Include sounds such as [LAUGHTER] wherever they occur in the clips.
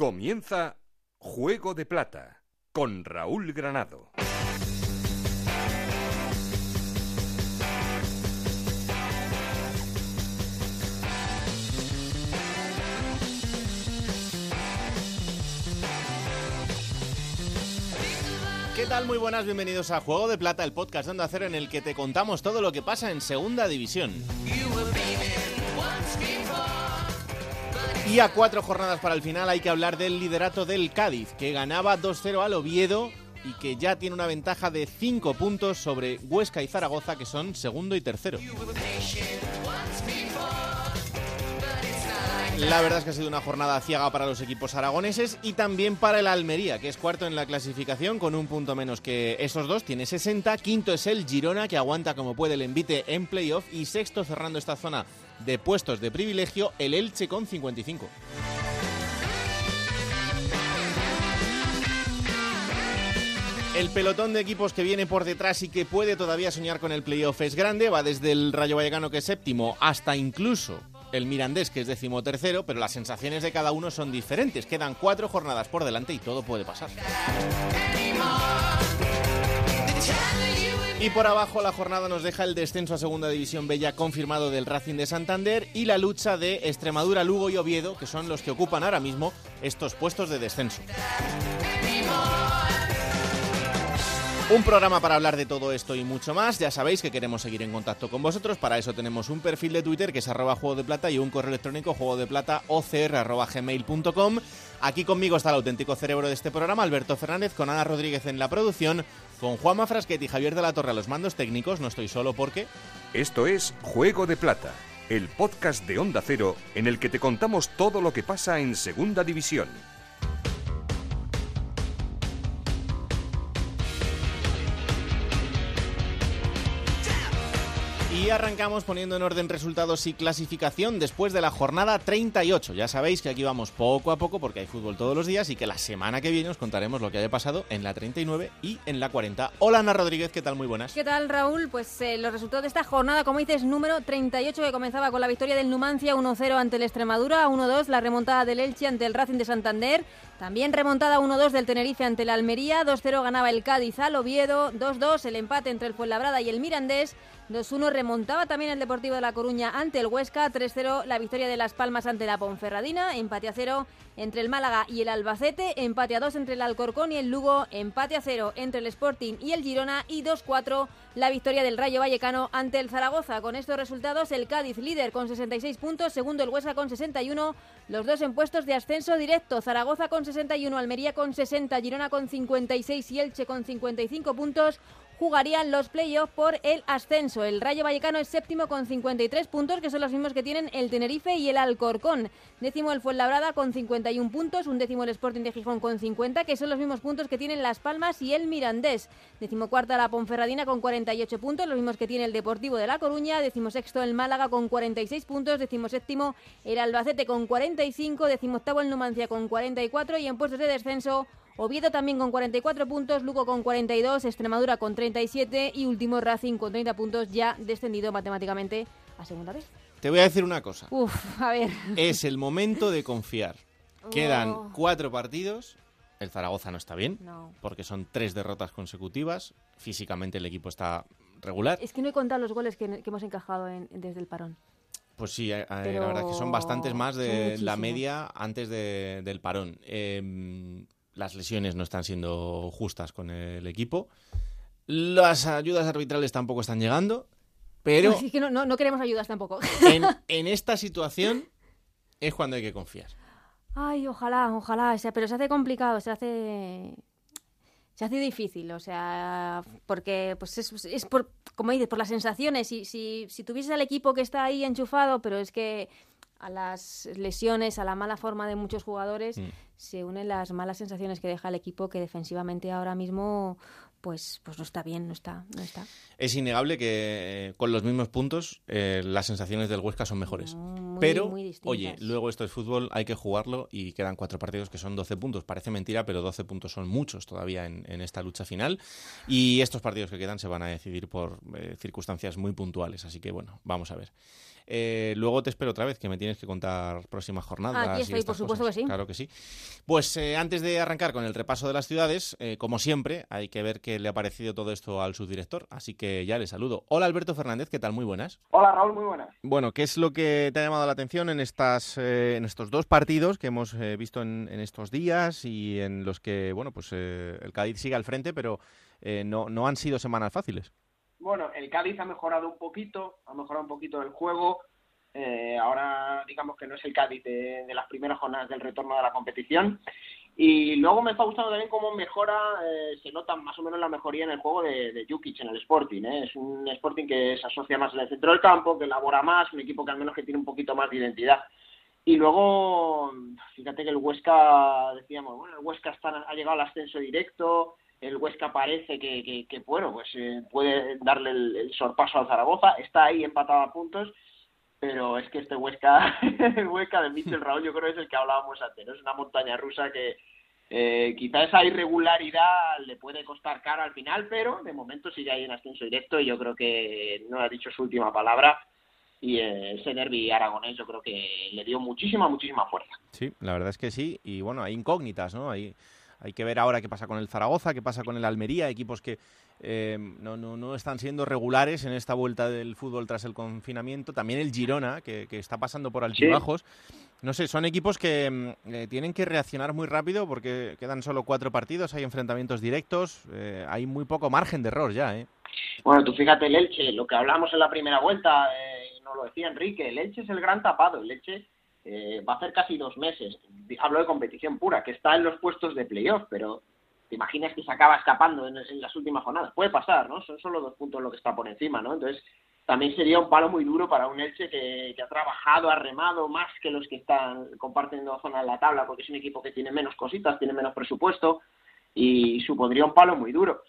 Comienza Juego de Plata con Raúl Granado. ¿Qué tal? Muy buenas, bienvenidos a Juego de Plata, el podcast de Onda Cero en el que te contamos todo lo que pasa en Segunda División. Y a cuatro jornadas para el final hay que hablar del liderato del Cádiz, que ganaba 2-0 al Oviedo y que ya tiene una ventaja de 5 puntos sobre Huesca y Zaragoza, que son segundo y tercero. La verdad es que ha sido una jornada ciega para los equipos aragoneses y también para el Almería, que es cuarto en la clasificación con un punto menos que esos dos, tiene 60. Quinto es el Girona, que aguanta como puede el envite en playoff. Y sexto, cerrando esta zona de puestos de privilegio, el Elche con 55. El pelotón de equipos que viene por detrás y que puede todavía soñar con el playoff es grande, va desde el Rayo Vallecano que es séptimo hasta incluso el Mirandés, que es decimotercero, pero las sensaciones de cada uno son diferentes. Quedan cuatro jornadas por delante y todo puede pasar. Y por abajo la jornada nos deja el descenso a Segunda División Bella confirmado del Racing de Santander y la lucha de Extremadura, Lugo y Oviedo, que son los que ocupan ahora mismo estos puestos de descenso. Un programa para hablar de todo esto y mucho más. Ya sabéis que queremos seguir en contacto con vosotros. Para eso tenemos un perfil de Twitter que es arroba juego de plata y un correo electrónico juego de plata. Aquí conmigo está el auténtico cerebro de este programa, Alberto Fernández, con Ana Rodríguez en la producción, con Juanma Frasquet y Javier de la Torre a los mandos técnicos. No estoy solo porque... Esto es Juego de Plata, el podcast de Onda Cero en el que te contamos todo lo que pasa en Segunda División. Y arrancamos poniendo en orden resultados y clasificación después de la jornada 38. Ya sabéis que aquí vamos poco a poco porque hay fútbol todos los días y que la semana que viene os contaremos lo que haya pasado en la 39 y en la 40. Hola Ana Rodríguez, ¿qué tal? Muy buenas. ¿Qué tal Raúl? Pues eh, los resultados de esta jornada, como dices, número 38 que comenzaba con la victoria del Numancia 1-0 ante el Extremadura, 1-2 la remontada del Elche ante el Racing de Santander, también remontada 1-2 del Tenerife ante el Almería, 2-0 ganaba el Cádiz al Oviedo, 2-2 el empate entre el Fuenlabrada y el Mirandés, 2-1 remontaba también el Deportivo de La Coruña ante el Huesca, 3-0 la victoria de Las Palmas ante la Ponferradina, empate a 0 entre el Málaga y el Albacete, empate a 2 entre el Alcorcón y el Lugo, empate a 0 entre el Sporting y el Girona y 2-4 la victoria del Rayo Vallecano ante el Zaragoza. Con estos resultados el Cádiz líder con 66 puntos, segundo el Huesca con 61, los dos en puestos de ascenso directo, Zaragoza con 61, Almería con 60, Girona con 56 y Elche con 55 puntos jugarían los playoffs por el ascenso. El Rayo Vallecano es séptimo con 53 puntos, que son los mismos que tienen el Tenerife y el Alcorcón. Décimo el Fuenlabrada con 51 puntos, un décimo el Sporting de Gijón con 50, que son los mismos puntos que tienen Las Palmas y el Mirandés. Décimo cuarta la Ponferradina con 48 puntos, los mismos que tiene el Deportivo de La Coruña. Décimo sexto el Málaga con 46 puntos, décimo séptimo el Albacete con 45, décimo octavo el Numancia con 44 y en puestos de descenso Oviedo también con 44 puntos, Lugo con 42, Extremadura con 37 y último Racing con 30 puntos ya descendido matemáticamente a segunda vez. Te voy a decir una cosa. Uf, a ver. Es el momento de confiar. [LAUGHS] Quedan Oh. cuatro partidos. El Zaragoza no está bien, No. porque son tres derrotas consecutivas. Físicamente el equipo está regular. Es que no he contado los goles que, que hemos encajado en- desde el parón. Pues sí, eh, eh, Pero la verdad es que son bastantes más de la media antes de- del parón. Eh, las lesiones no están siendo justas con el equipo. Las ayudas arbitrales tampoco están llegando. Pero que no, no, no queremos ayudas tampoco. [LAUGHS] en, [LAUGHS] en esta situación es cuando hay que confiar. Ay, ojalá, ojalá. O sea, pero se hace complicado, se hace. Se hace difícil, o sea, porque pues es, es por, como dices, por las sensaciones. Si, si, si tuvieses al equipo que está ahí enchufado, pero es que a las lesiones, a la mala forma de muchos jugadores, Mm. se unen las malas sensaciones que deja el equipo que defensivamente ahora mismo pues, pues no está bien, no está, no está. Es innegable que eh, con los mismos puntos eh, las sensaciones del Huesca son mejores. Muy, pero, muy oye, luego esto es fútbol, hay que jugarlo y quedan cuatro partidos que son 12 puntos. Parece mentira, pero 12 puntos son muchos todavía en, en esta lucha final. Y estos partidos que quedan se van a decidir por eh, circunstancias muy puntuales. Así que, bueno, vamos a ver. Eh, luego te espero otra vez, que me tienes que contar próximas jornadas. Aquí estoy, por supuesto que sí. Claro que sí. Pues eh, antes de arrancar con el repaso de las ciudades, eh, como siempre, hay que ver qué le ha parecido todo esto al subdirector. Así que ya le saludo. Hola Alberto Fernández, ¿qué tal? Muy buenas. Hola Raúl, muy buenas. Bueno, ¿qué es lo que te ha llamado la atención en, estas, en estos dos partidos que hemos visto en, en, estos días y en los que, bueno, pues el Cádiz sigue al frente, pero no, no han sido semanas fáciles? Bueno, el Cádiz ha mejorado un poquito, ha mejorado un poquito el juego. Eh, ahora digamos que no es el Cádiz de, las primeras jornadas del retorno de la competición. Y luego me está gustando también cómo mejora, eh, se nota más o menos la mejoría en el juego de, de Jukic en el Sporting. ¿eh? Es un Sporting que se asocia más en el centro del campo, que elabora más, un equipo que al menos que tiene un poquito más de identidad. Y luego, fíjate que el Huesca, decíamos, bueno, el Huesca está, ha llegado al ascenso directo, el Huesca parece que, bueno, pues eh, puede darle el, sorpaso al Zaragoza, está ahí empatado a puntos, pero es que este Huesca, [LAUGHS] el Huesca de Michel Raúl, yo creo que es el que hablábamos antes, es una montaña rusa que eh, quizá esa irregularidad le puede costar caro al final, pero de momento sigue ahí en ascenso directo y yo creo que no ha dicho su última palabra y eh, ese derby aragonés yo creo que le dio muchísima, muchísima fuerza. Sí, la verdad es que sí, y bueno, hay incógnitas, ¿no? Hay... Hay que ver ahora qué pasa con el Zaragoza, qué pasa con el Almería, equipos que eh, no, no, no, están siendo regulares en esta vuelta del fútbol tras el confinamiento. También el Girona, que, está pasando por altibajos. No sé, son equipos que mm, eh, tienen que reaccionar muy rápido porque quedan solo cuatro partidos, hay enfrentamientos directos, eh, hay muy poco margen de error ya. ¿eh? Bueno, tú fíjate el Elche, lo que hablamos en la primera vuelta, nos lo decía Enrique, el Elche es el gran tapado, el Elche eh, va a hacer casi dos meses, hablo de competición pura, que está en los puestos de playoff, pero te imaginas que se acaba escapando en, las últimas jornadas. Puede pasar, ¿no? Son solo dos puntos lo que está por encima, ¿no? Entonces, también sería un palo muy duro para un Elche que, que ha trabajado, ha remado más que los que están compartiendo zona en la tabla, porque es un equipo que tiene menos cositas, tiene menos presupuesto y supondría un palo muy duro.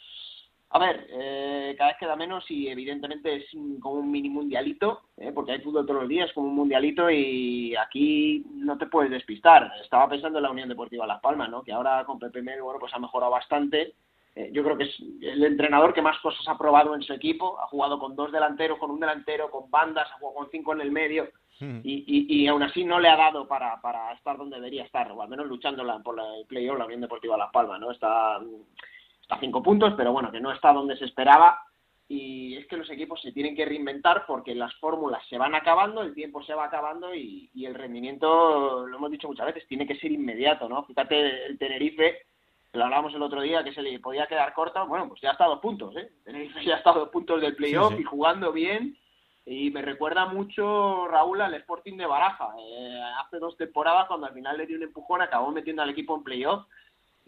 A ver, eh, cada vez queda menos y evidentemente es como un mini mundialito, eh, porque hay fútbol todos los días, como un mundialito y aquí no te puedes despistar. Estaba pensando en la Unión Deportiva Las Palmas, ¿no? que ahora con Pepe Mel, bueno, pues ha mejorado bastante. Eh, yo creo que es el entrenador que más cosas ha probado en su equipo. Ha jugado con dos delanteros, con un delantero, con bandas, ha jugado con cinco en el medio. Hmm. Y, y, y, aún así no le ha dado para, para estar donde debería estar, o al menos luchando por el playoff la Unión Deportiva Las Palmas, ¿no? Está a cinco puntos, pero bueno, que no está donde se esperaba. Y es que los equipos se tienen que reinventar porque las fórmulas se van acabando, el tiempo se va acabando y, el rendimiento, lo hemos dicho muchas veces, tiene que ser inmediato, ¿no? Fíjate, el Tenerife, lo hablábamos el otro día, que se le podía quedar corto, bueno, pues ya está a dos puntos, ¿eh? Tenerife ya está a dos puntos del playoff y jugando bien. Y me recuerda mucho, Raúl, al Sporting de Baraja. Eh, hace dos temporadas, cuando al final le dio un empujón, acabó metiendo al equipo en playoff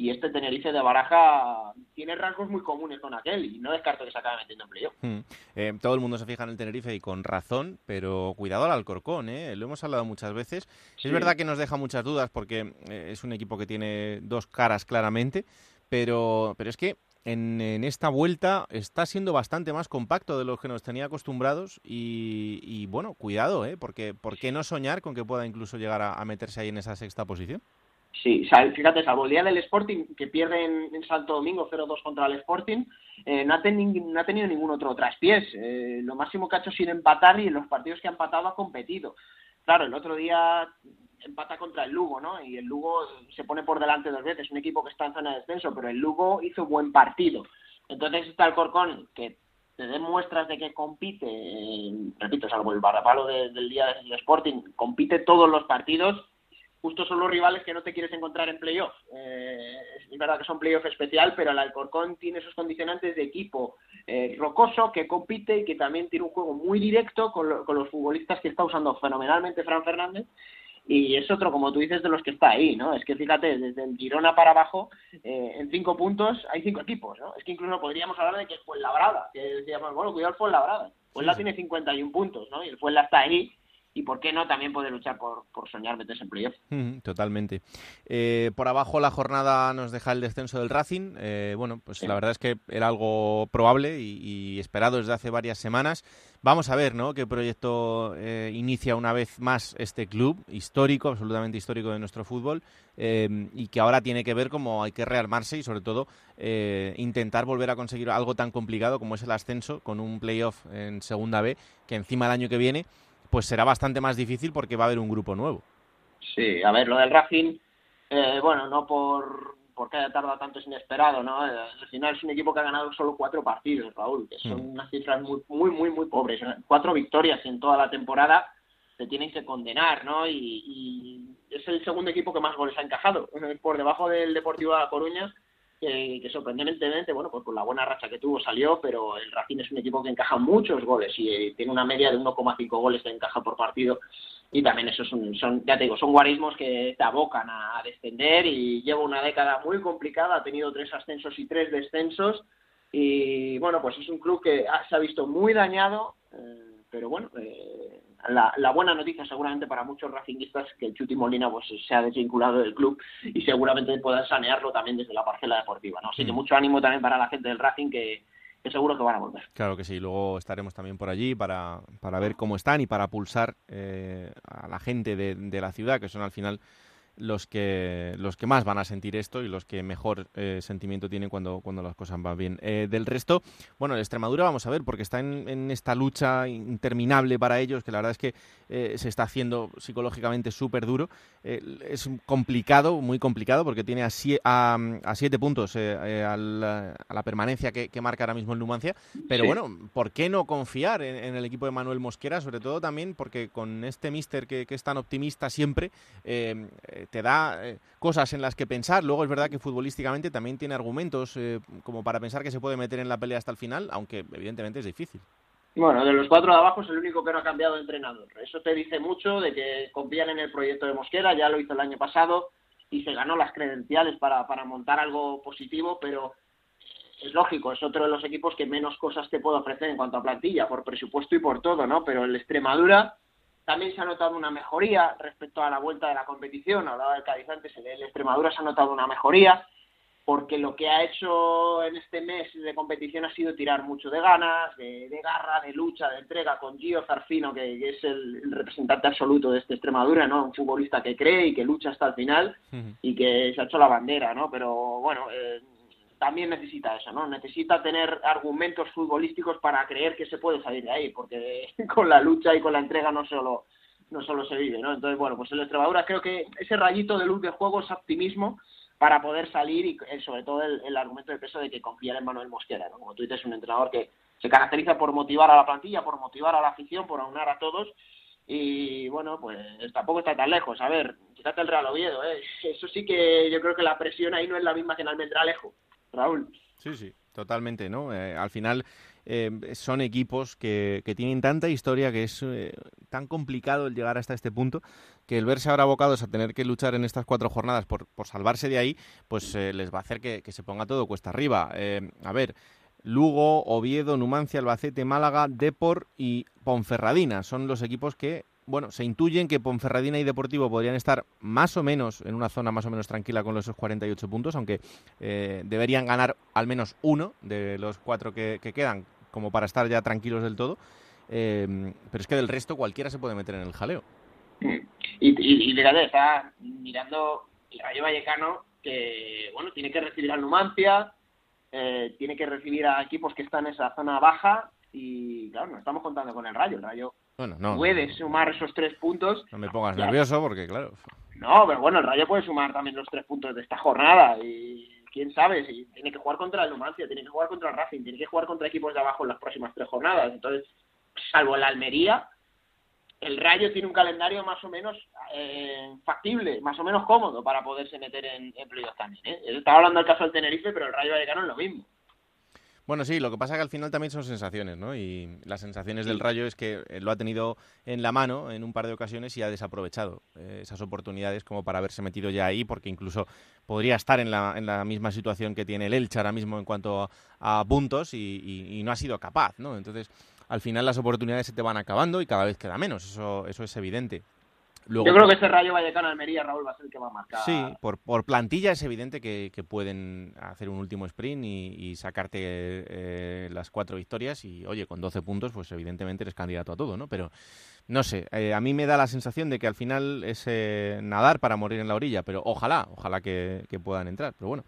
y este Tenerife de Baraja tiene rasgos muy comunes con aquel y no descarto que se acabe metiendo en playoff. Hmm. Eh, todo el mundo se fija en el Tenerife y con razón, pero cuidado al Alcorcón, ¿eh? lo hemos hablado muchas veces. Es verdad que nos deja muchas dudas porque eh, es un equipo que tiene dos caras claramente, pero, pero es que en, esta vuelta está siendo bastante más compacto de lo que nos tenía acostumbrados y, bueno, cuidado, ¿eh? porque ¿por qué no soñar con que pueda incluso llegar a meterse ahí en esa sexta posición? Sí, fíjate, salvo el día del Sporting, que pierde en, Santo Domingo 0-2 contra el Sporting, eh, no, ha tenido ningún otro traspiés. Eh, lo máximo que ha hecho sin empatar y en los partidos que ha empatado ha competido. Claro, el otro día empata contra el Lugo, ¿no? Y el Lugo se pone por delante dos veces, un equipo que está en zona de descenso, pero el Lugo hizo buen partido. Entonces está el Corcón, que te den muestras de que compite, eh, repito, salvo el barrapalo del día del Sporting, compite todos los partidos justo son los rivales que no te quieres encontrar en playoff. Eh, es verdad que son playoff especial, pero el Alcorcón tiene esos condicionantes de equipo eh, rocoso que compite y que también tiene un juego muy directo con, los futbolistas que está usando fenomenalmente Fran Fernández. Y es otro, como tú dices, de los que está ahí, ¿no? Es que fíjate, desde el Girona para abajo, eh, en cinco puntos hay cinco equipos, ¿no? Es que incluso podríamos hablar de que el Fuenlabrada, que decíamos, bueno, cuidado el Fuenlabrada. Fuenla sí, tiene 51 puntos, ¿no? Y el Fuenla está ahí y por qué no también puede luchar por, por soñar meterse en playoff. totalmente. Eh, por abajo la jornada nos deja el descenso del Racing. Eh, bueno, pues la verdad es que era algo probable y, esperado desde hace varias semanas. Vamos a ver, ¿no? Qué proyecto eh, inicia una vez más este club histórico, absolutamente histórico de nuestro fútbol, y que ahora tiene que ver cómo hay que rearmarse y sobre todo intentar volver a conseguir algo tan complicado como es el ascenso con un playoff en Segunda B, que encima el año que viene pues será bastante más difícil porque va a haber un grupo nuevo. Sí, a ver, lo del Racing, eh, bueno, no por porque haya tardado tanto es inesperado, ¿no? Eh, al final es un equipo que ha ganado solo cuatro partidos, Raúl, que son mm. unas cifras muy, muy, muy, muy pobres. Cuatro victorias en toda la temporada se tienen que condenar, ¿no? Y, es el segundo equipo que más goles ha encajado, por debajo del Deportivo de La Coruña, que, sorprendentemente, bueno, pues por la buena racha que tuvo salió, pero el Racing es un equipo que encaja muchos goles y eh, tiene una media de 1,5 goles de encaja por partido y también esos son, son, ya te digo, son guarismos que te abocan a, descender y lleva una década muy complicada, ha tenido tres ascensos y tres descensos y bueno, pues es un club que se ha visto muy dañado, eh, pero bueno, eh, la, la, buena noticia seguramente para muchos racinguistas que el Chuti Molina pues se ha desvinculado del club y seguramente puedan sanearlo también desde la parcela deportiva, ¿no? Así que mm. mucho ánimo también para la gente del Racing que, que seguro que van a volver. Claro que sí, luego estaremos también por allí para, para ver cómo están y para pulsar eh, a la gente de, de, la ciudad, que son al final los que, los que más van a sentir esto y los que mejor eh, sentimiento tienen cuando, cuando las cosas van bien. Eh, del resto, bueno, el Extremadura vamos a ver, porque está en, en esta lucha interminable para ellos, que la verdad es que eh, se está haciendo psicológicamente súper duro. es complicado, muy complicado, porque tiene a, a, siete puntos a la, a, la, permanencia que, que, marca ahora mismo el Numancia. Pero bueno, ¿por qué no confiar en, el equipo de Manuel Mosquera? Sobre todo también porque con este mister que, que es tan optimista siempre, te da eh, cosas en las que pensar. Luego es verdad que futbolísticamente también tiene argumentos eh, como para pensar que se puede meter en la pelea hasta el final, aunque evidentemente es difícil. Bueno, de los cuatro de abajo es el único que no ha cambiado de entrenador. Eso te dice mucho de que confían en el proyecto de Mosquera, ya lo hizo el año pasado y se ganó las credenciales para, para montar algo positivo, pero es lógico, es otro de los equipos que menos cosas te puede ofrecer en cuanto a plantilla, por presupuesto y por todo, ¿no? Pero el Extremadura también se ha notado una mejoría respecto a la vuelta de la competición. Hablaba del Cádiz antes, en el Extremadura se ha notado una mejoría porque lo que ha hecho en este mes de competición ha sido tirar mucho de ganas, de, garra, de lucha, de entrega con Gio Zarfino, que, es el, representante absoluto de este Extremadura, ¿no? Un futbolista que cree y que lucha hasta el final y que se ha hecho la bandera, ¿no? Pero bueno, eh, también necesita eso, ¿no? Necesita tener argumentos futbolísticos para creer que se puede salir de ahí, porque [LAUGHS] con la lucha y con la entrega no solo no solo se vive, ¿no? Entonces, bueno, pues el Extremadura creo que ese rayito de luz de juego es optimismo para poder salir y eh, sobre todo el, argumento de peso de que confiar en Manuel Mosquera, ¿no? Como tú dices, un entrenador que se caracteriza por motivar a la plantilla, por motivar a la afición, por aunar a todos y bueno, pues tampoco está tan lejos. A ver, quítate el Real Oviedo, ¿eh? [LAUGHS] Eso sí que yo creo que la presión ahí no es la misma que en Almendralejo. Raúl. Sí, sí, totalmente, ¿no? Eh, al final eh, son equipos que, que, tienen tanta historia que es eh, tan complicado el llegar hasta este punto que el verse ahora abocados a tener que luchar en estas cuatro jornadas por, por salvarse de ahí, pues les va a hacer que, que, se ponga todo cuesta arriba. a ver, Lugo, Oviedo, Numancia, Albacete, Málaga, Depor y Ponferradina son los equipos que bueno, se intuyen que Ponferradina y Deportivo podrían estar más o menos en una zona más o menos tranquila con esos 48 puntos, aunque eh, deberían ganar al menos uno de los cuatro que, quedan, como para estar ya tranquilos del todo. Eh, pero es que del resto cualquiera se puede meter en el jaleo. Y, y, fíjate, está mirando el Rayo Vallecano, que bueno, tiene que recibir al Numancia, eh, tiene que recibir a equipos que están en esa zona baja, y claro, no estamos contando con el Rayo. El Rayo puede sumar esos tres puntos. No me pongas nervioso porque, claro. No, pero bueno, el Rayo puede sumar también los tres puntos de esta jornada y quién sabe si tiene que jugar contra el Numancia, tiene que jugar contra el Racing, tiene que jugar contra equipos de abajo en las próximas tres jornadas. Entonces, salvo la Almería, el Rayo tiene un calendario más o menos eh, factible, más o menos cómodo para poderse meter en, en también. ¿eh? Estaba hablando del caso del Tenerife, pero el Rayo Vallecano es lo mismo. Bueno, sí, lo que pasa es que al final también son sensaciones, ¿no? Y las sensaciones del Rayo es que eh, lo ha tenido en la mano en un par de ocasiones y ha desaprovechado eh, esas oportunidades como para haberse metido ya ahí, porque incluso podría estar en la, en la misma situación que tiene el Elche ahora mismo en cuanto a, puntos y, no ha sido capaz, ¿no? Entonces, al final las oportunidades se te van acabando y cada vez queda menos, eso, eso es evidente. Yo creo que ese Rayo Vallecano Almería, Raúl, va a ser el que va a marcar. Sí, por, por plantilla es evidente que, pueden hacer un último sprint y, sacarte eh, las cuatro victorias y, oye, con 12 puntos, pues evidentemente eres candidato a todo, ¿no? Pero, no sé, eh, a mí me da la sensación de que al final es eh, nadar para morir en la orilla, pero ojalá, ojalá que, puedan entrar. Pero bueno,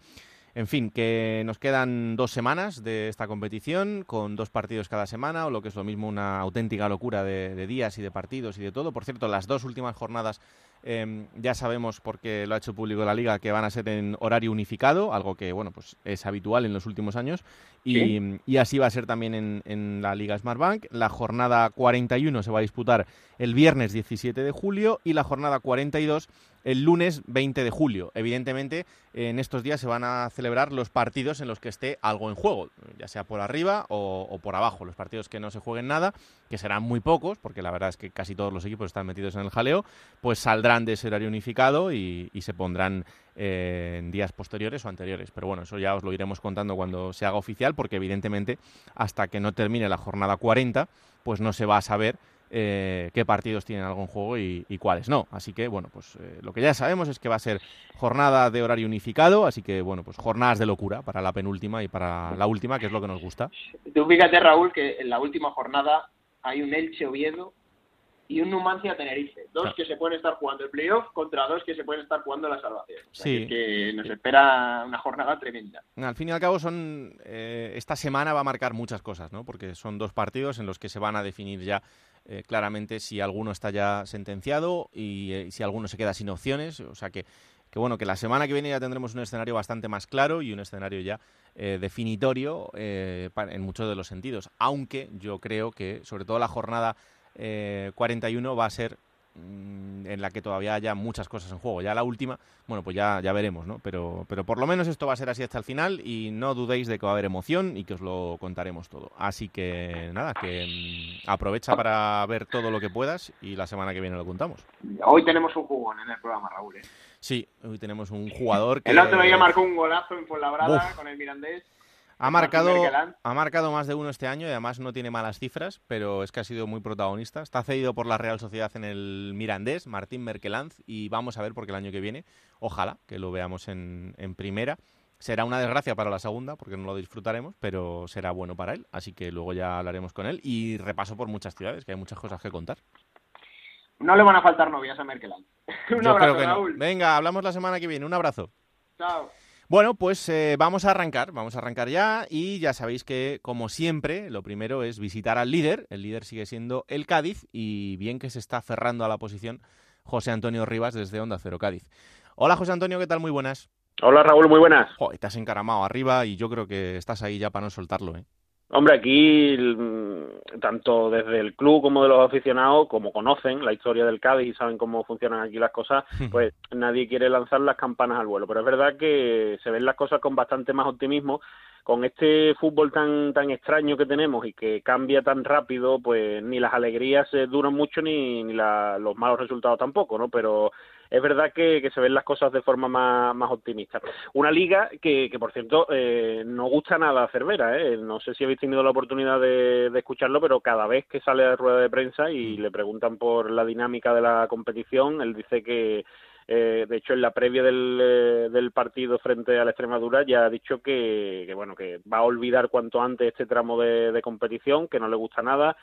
En fin, que nos quedan dos semanas de esta competición, con dos partidos cada semana, o lo que es lo mismo una auténtica locura de, días y de partidos y de todo. Por cierto, las dos últimas jornadas em, ya sabemos, porque lo ha hecho público la liga, que van a ser en horario unificado, algo que bueno pues es habitual en los últimos años, y, así va a ser también en, en la liga Smartbank. La jornada 41 se va a disputar el viernes 17 de julio y la jornada 42 el lunes 20 de julio. Evidentemente, en estos días se van a celebrar los partidos en los que esté algo en juego, ya sea por arriba o, por abajo. Los partidos que no se jueguen nada, que serán muy pocos, porque la verdad es que casi todos los equipos están metidos en el jaleo, pues saldrán de ese horario unificado y, se pondrán eh, en días posteriores o anteriores. Pero bueno, eso ya os lo iremos contando cuando se haga oficial, porque evidentemente hasta que no termine la jornada 40, pues no se va a saber eh, qué partidos tienen algún juego y, cuáles no. Así que, bueno, pues eh, lo que ya sabemos es que va a ser jornada de horario unificado, así que, bueno, pues jornadas de locura para la penúltima y para la última, que es lo que nos gusta. Tú Raúl, que en la última jornada hay un Elche Oviedo y un Numancia Tenerife. Dos que se pueden estar jugando el playoff contra dos que se pueden estar jugando la salvación. sí. que, nos espera una jornada tremenda. Al fin y al cabo, son eh, esta semana va a marcar muchas cosas, ¿no? Porque son dos partidos en los que se van a definir ya eh, claramente si alguno está ya sentenciado y, eh, si alguno se queda sin opciones. O sea que, que, bueno, que la semana que viene ya tendremos un escenario bastante más claro y un escenario ya eh, definitorio en muchos de los sentidos. Aunque yo creo que, sobre todo la jornada 41, va a ser Mm, en la que todavía haya muchas cosas en juego. Ya la última, bueno, pues ya, ya veremos, ¿no? Pero, pero por lo menos esto va a ser así hasta el final y no dudéis de que va a haber emoción y que os lo contaremos todo. Así que nada, que mm, aprovecha para ver todo lo que puedas y la semana que viene lo contamos. Hoy tenemos un jugón en el programa, Raúl. ¿eh? Sí, hoy tenemos un jugador que... El otro día marcó un golazo en Fuenlabrada con el Mirandés. Ha marcado, ha marcado más de uno este año y además no tiene malas cifras, pero es que ha sido muy protagonista. Está cedido por la Real Sociedad en el Mirandés, Martín Merkelanz, y vamos a ver porque el año que viene, ojalá que lo veamos en, en primera. Será una desgracia para la segunda, porque no lo disfrutaremos, pero será bueno para él. Así que luego ya hablaremos con él y repaso por muchas ciudades, que hay muchas cosas que contar. No le van a faltar novias a Merkelanz. [LAUGHS] Un Yo abrazo, creo que Venga, hablamos la semana que viene. Un abrazo. Chao. Bueno, pues eh, vamos a arrancar, vamos a arrancar ya y ya sabéis que, como siempre, lo primero es visitar al líder. El líder sigue siendo el Cádiz y bien que se está cerrando a la posición José Antonio Rivas desde Onda Cero Cádiz. Hola José Antonio, ¿qué tal? Muy buenas. Hola Raúl, muy buenas. Joder, te has encaramado arriba y yo creo que estás ahí ya para no soltarlo, ¿eh? Hombre, aquí mm, tanto desde el club como de los aficionados, como conocen la historia del Cádiz y saben cómo funcionan aquí las cosas, [LAUGHS] pues nadie quiere lanzar las campanas al vuelo. Pero es verdad que se ven las cosas con bastante más optimismo. Con este fútbol tan tan extraño que tenemos y que cambia tan rápido, pues ni las alegrías duran mucho ni, ni los malos resultados tampoco, ¿no? Pero es verdad que, se ven las cosas de forma más, optimista. Una liga que, por cierto, eh, no gusta nada a Cervera. ¿eh? No sé si habéis tenido la oportunidad de, escucharlo, pero cada vez que sale a rueda de prensa y mm. le preguntan por la dinámica de la competición, él dice que eh, de hecho, en la previa del, eh, del, partido frente a la Extremadura ya ha dicho que, bueno que va a olvidar cuanto antes este tramo de, de, competición, que no le gusta nada,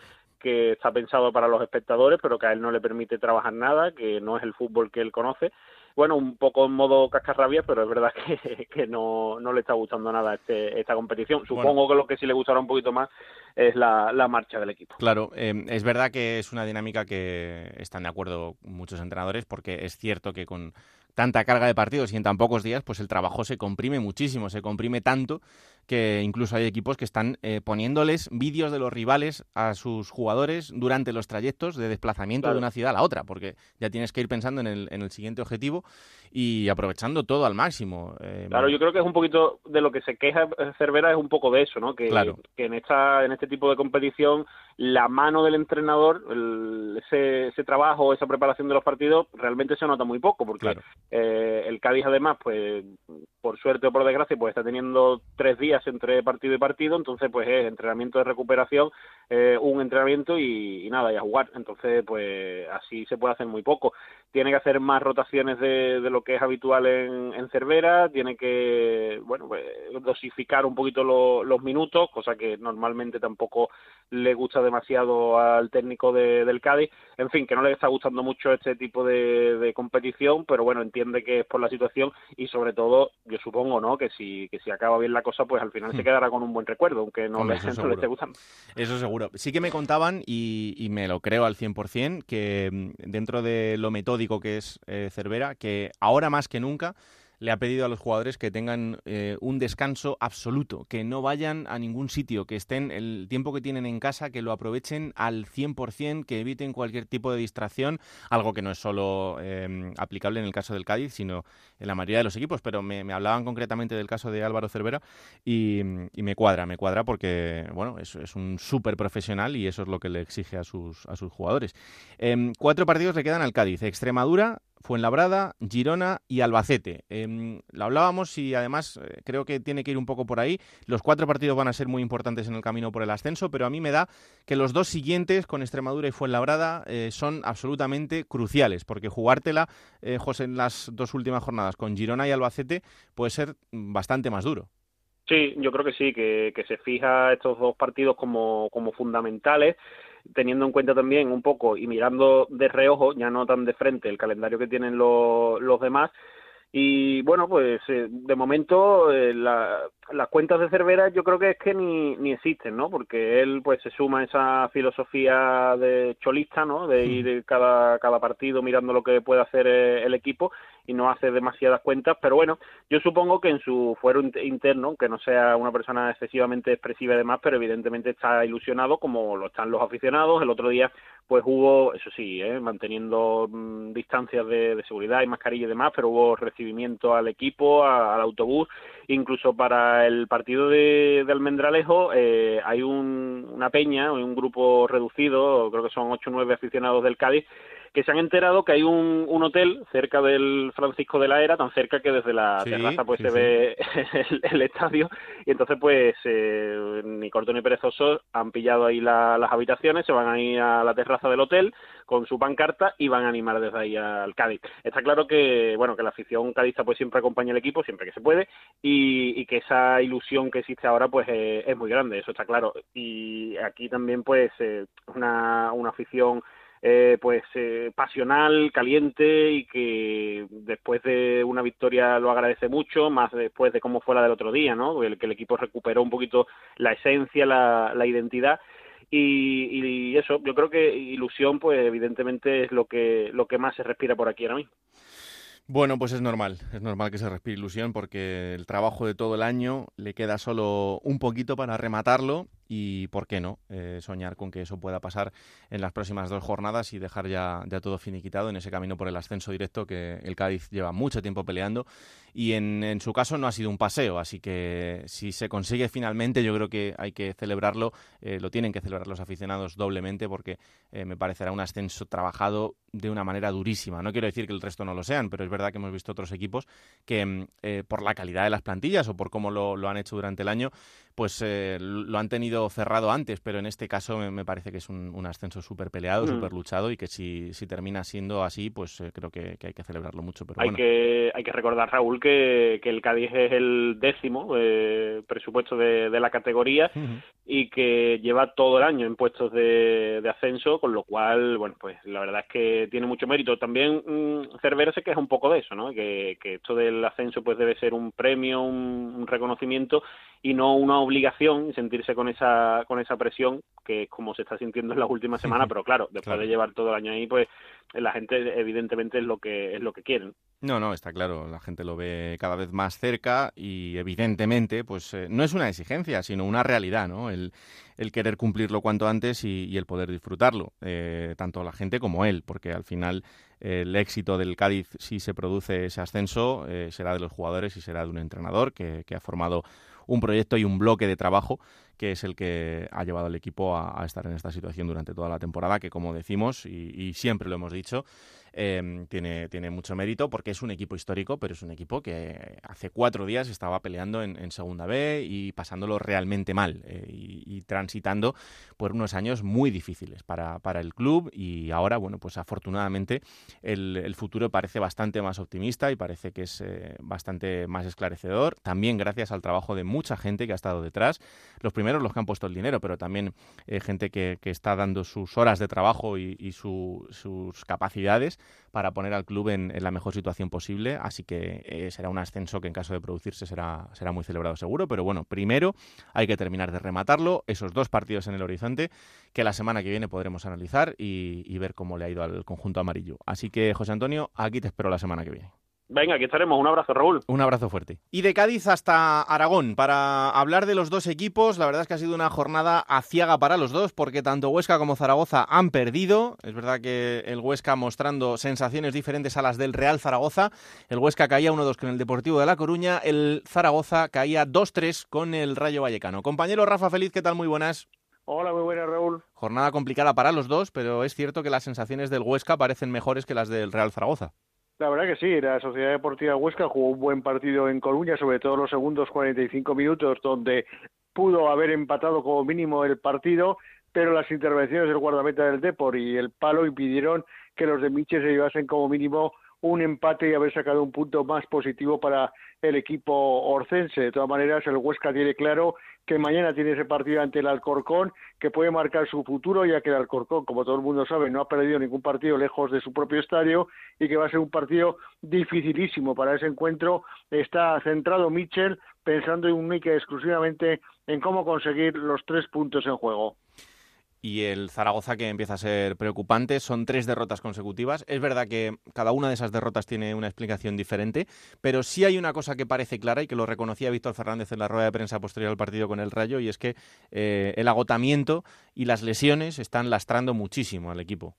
que está pensado para los espectadores, pero que a él no le permite trabajar nada, que no es el fútbol que él conoce. Bueno, un poco en modo cascarrabia, pero es verdad [LAUGHS] que, que no, no, le está gustando nada este, esta competición. Supongo que lo que sí le gustará un poquito más es la, la marcha del equipo. Claro, eh, es verdad que es una dinámica que están de acuerdo muchos entrenadores, porque es cierto que con tanta carga de partidos y en tan pocos días, pues el trabajo se comprime muchísimo, se comprime tanto que incluso hay equipos que están eh, poniéndoles vídeos de los rivales a sus jugadores durante los trayectos de desplazamiento de una ciudad a la otra, porque ya tienes que ir pensando en el, en el siguiente objetivo y aprovechando todo al máximo. Eh, claro, yo creo que es un poquito de lo que se queja Cervera es un poco de eso, ¿no? Que, que en esta en este tipo de competición la mano del entrenador, ese, ese trabajo, esa preparación de los partidos realmente se nota muy poco, porque eh, el Cádiz además, pues por suerte o por desgracia, pues está teniendo tres días entre partido y partido, entonces pues es entrenamiento de recuperación, eh, un entrenamiento y, nada, y a jugar. Entonces pues así se puede hacer muy poco. tiene que hacer más rotaciones de, lo que es habitual en, en, Cervera, tiene que, bueno, pues, dosificar un poquito los minutos, cosa que normalmente tampoco le gusta demasiado al técnico del Cádiz. En fin, que no le está gustando mucho este tipo de, competición, pero bueno, entiende que es por la situación y sobre todo, yo supongo, ¿no? Que si, que si acaba bien la cosa, pues al final se hmm. quedará con un buen recuerdo, aunque no, le, esté gustando. Eso seguro. Sí que me contaban, y, y me lo creo al 100%, que mm, dentro de lo metódico que es eh, Cervera, que ahora más que nunca le ha pedido a los jugadores que tengan eh, un descanso absoluto, que no vayan a ningún sitio, que estén el tiempo que tienen en casa, que lo aprovechen al 100%, que eviten cualquier tipo de distracción, algo que no es solo em, aplicable en el caso del Cádiz, sino en la mayoría de los equipos, pero me, hablaban concretamente del caso de Álvaro Cervera y, me cuadra, me cuadra porque, bueno, es, un súper profesional y eso es lo que le exige a sus, a sus jugadores. Em, cuatro partidos le quedan al Cádiz, Extremadura, Fuenlabrada, Girona y Albacete. Eh, lo hablábamos y además eh, creo que tiene que ir un poco por ahí. Los cuatro partidos van a ser muy importantes en el camino por el ascenso, pero a mí me da que los dos siguientes, con Extremadura y Fuenlabrada, eh, son absolutamente cruciales, porque jugártela, eh, José, en las dos últimas jornadas con Girona y Albacete puede ser bastante más duro. Sí, yo creo que sí, que, que se fija estos dos partidos como, como fundamentales teniendo en cuenta también un poco y mirando de reojo, ya no tan de frente, el calendario que tienen los, los demás. Y bueno, pues eh, de momento eh, las cuentas de Cervera yo creo que es que ni, ni existen, ¿no? Porque él pues se suma a esa filosofía de cholista, ¿no? De ir cada, cada partido mirando lo que puede hacer eh, el equipo y no hace demasiadas cuentas, pero bueno, yo supongo que en su fuero interno, que no sea una persona excesivamente expresiva y demás, pero evidentemente está ilusionado como lo están los aficionados. El otro día pues hubo, eso sí, ¿eh? manteniendo mm, distancias de, seguridad y mascarilla y demás, pero hubo recibimiento al equipo, al autobús, incluso para el partido de, Almendralejo eh, hay una peña, un grupo reducido, creo que son ocho o nueve aficionados del Cádiz, que se han enterado que hay un, un, hotel cerca del Francisco de la Era, tan cerca que desde la terraza pues se ve el, estadio, y entonces pues eh, ni corto ni perezoso han pillado ahí las habitaciones, se van a ir a la terraza del hotel con su pancarta y van a animar desde ahí al Cádiz. Está claro que, bueno, que la afición cadista pues siempre acompaña al equipo, siempre que se puede, y, que esa ilusión que existe ahora pues eh, es muy grande, eso está claro. Y aquí también pues eh, una, una afición eh, pues eh, pasional, caliente y que después de una victoria lo agradece mucho, más después de cómo fue la del otro día, ¿no? El que el equipo recuperó un poquito la esencia, la, identidad y, y, eso, yo creo que ilusión, pues evidentemente es lo que lo que más se respira por aquí ahora mismo. Bueno, pues es normal, es normal que se respire ilusión porque el trabajo de todo el año le queda solo un poquito para rematarlo y, ¿por qué no?, eh, soñar con que eso pueda pasar en las próximas dos jornadas y dejar ya, ya todo finiquitado en ese camino por el ascenso directo que el Cádiz lleva mucho tiempo peleando y en, en, su caso no ha sido un paseo, así que si se consigue finalmente yo creo que hay que celebrarlo, eh, lo tienen que celebrar los aficionados doblemente porque eh, me parecerá un ascenso trabajado de una manera durísima. No quiero decir que el resto no lo sean, pero es verdad que hemos visto otros equipos que mm, por la calidad de las plantillas o por cómo lo, lo han hecho durante el año, pues lo han tenido cerrado antes, pero en este caso me, parece que es un, ascenso súper peleado, mm. súper luchado y que si, si termina siendo así, pues eh, creo que, hay que celebrarlo mucho. Pero hay, que, hay que recordar, Raúl, que, que el Cádiz es el décimo eh, presupuesto de, la categoría y que lleva todo el año en puestos de, ascenso, con lo cual, bueno, pues la verdad es que tiene mucho mérito. También mmm, Cervera se queja un poco de eso, ¿no? Que, que esto del ascenso pues debe ser un premio, un reconocimiento y no una obligación sentirse con esa con esa presión que es como se está sintiendo en las últimas semanas [LAUGHS] pero claro después de llevar todo el año ahí pues la gente evidentemente es lo que es lo que quieren no no está claro la gente lo ve cada vez más cerca y evidentemente pues eh, no es una exigencia sino una realidad no el, el querer cumplirlo cuanto antes y, el poder disfrutarlo eh, tanto la gente como él porque al final el éxito del Cádiz si se produce ese ascenso eh, será de los jugadores y será de un entrenador que, ha formado un proyecto y un bloque de trabajo que es el que ha llevado al equipo a, estar en esta situación durante toda la temporada, que como decimos y, siempre lo hemos dicho, em, tiene, tiene mucho mérito porque es un equipo histórico, pero es un equipo que hace cuatro días estaba peleando en, Segunda B y pasándolo realmente mal eh, y, transitando por unos años muy difíciles para, para, el club y ahora, bueno, pues afortunadamente el, futuro parece bastante más optimista y parece que es eh, bastante más esclarecedor. También gracias al trabajo de mucha gente que ha estado detrás. Los primeros los que han puesto el dinero, pero también eh, gente que, está dando sus horas de trabajo y, sus capacidades para poner al club en, la mejor situación posible. Así que eh, será un ascenso que en caso de producirse será, será muy celebrado seguro. Pero bueno, primero hay que terminar de rematarlo. Esos dos partidos en el horizonte que la semana que viene podremos analizar y, y ver cómo le ha ido al conjunto amarillo. Así que, José Antonio, aquí te espero la semana que viene. Venga, aquí estaremos. Un abrazo, Raúl. Un abrazo fuerte. Y de Cádiz hasta Aragón, para hablar de los dos equipos, la verdad es que ha sido una jornada aciaga para los dos, porque tanto Huesca como Zaragoza han perdido. Es verdad que el Huesca mostrando sensaciones diferentes a las del Real Zaragoza. El Huesca caía 1-2 con el Deportivo de La Coruña, el Zaragoza caía 2-3 con el Rayo Vallecano. Compañero Rafa Feliz, ¿qué tal? Muy buenas. Hola, muy buenas, Raúl. Jornada complicada para los dos, pero es cierto que las sensaciones del Huesca parecen mejores que las del Real Zaragoza. La verdad que sí, la Sociedad Deportiva Huesca jugó un buen partido en Coruña, sobre todo los segundos 45 minutos, donde pudo haber empatado como mínimo el partido, pero las intervenciones del guardameta del Depor y el palo impidieron que los de Miche se llevasen como mínimo un empate y haber sacado un punto más positivo para el equipo orcense. De todas maneras, el Huesca tiene claro que mañana tiene ese partido ante el Alcorcón, que puede marcar su futuro, ya que el Alcorcón, como todo el mundo sabe, no ha perdido ningún partido lejos de su propio estadio y que va a ser un partido dificilísimo para ese encuentro. Está centrado Mitchell pensando única y exclusivamente en cómo conseguir los tres puntos en juego y el Zaragoza que empieza a ser preocupante. Son tres derrotas consecutivas. Es verdad que cada una de esas derrotas tiene una explicación diferente, pero sí hay una cosa que parece clara y que lo reconocía Víctor Fernández en la rueda de prensa posterior al partido con el Rayo y es que eh, el agotamiento y las lesiones están lastrando muchísimo al equipo.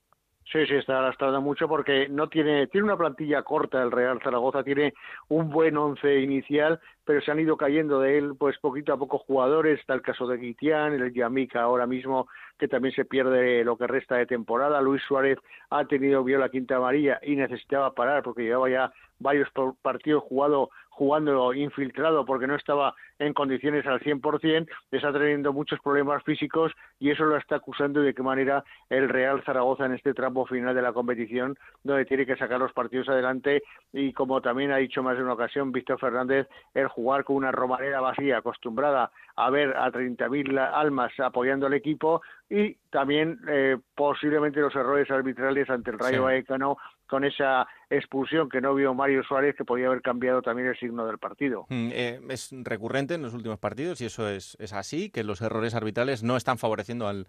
Sí, sí, está lastrando mucho porque no tiene, tiene una plantilla corta el Real Zaragoza, tiene un buen once inicial, pero se han ido cayendo de él pues poquito a poco jugadores, está el caso de Guitián, el Yamica ahora mismo que también se pierde lo que resta de temporada, Luis Suárez ha tenido vio la quinta amarilla y necesitaba parar porque llevaba ya varios partidos jugado jugando infiltrado porque no estaba en condiciones al 100%, está teniendo muchos problemas físicos y eso lo está acusando de qué manera el Real Zaragoza en este tramo final de la competición, donde tiene que sacar los partidos adelante y como también ha dicho más de una ocasión Víctor Fernández, el jugar con una romarera vacía acostumbrada a ver a 30.000 almas apoyando al equipo y también eh, posiblemente los errores arbitrales ante el Rayo Vallecano con esa expulsión que no vio Mario Suárez que podía haber cambiado también el signo del partido. Mm, eh, es recurrente en los últimos partidos y eso es, es así, que los errores arbitrales no están favoreciendo al,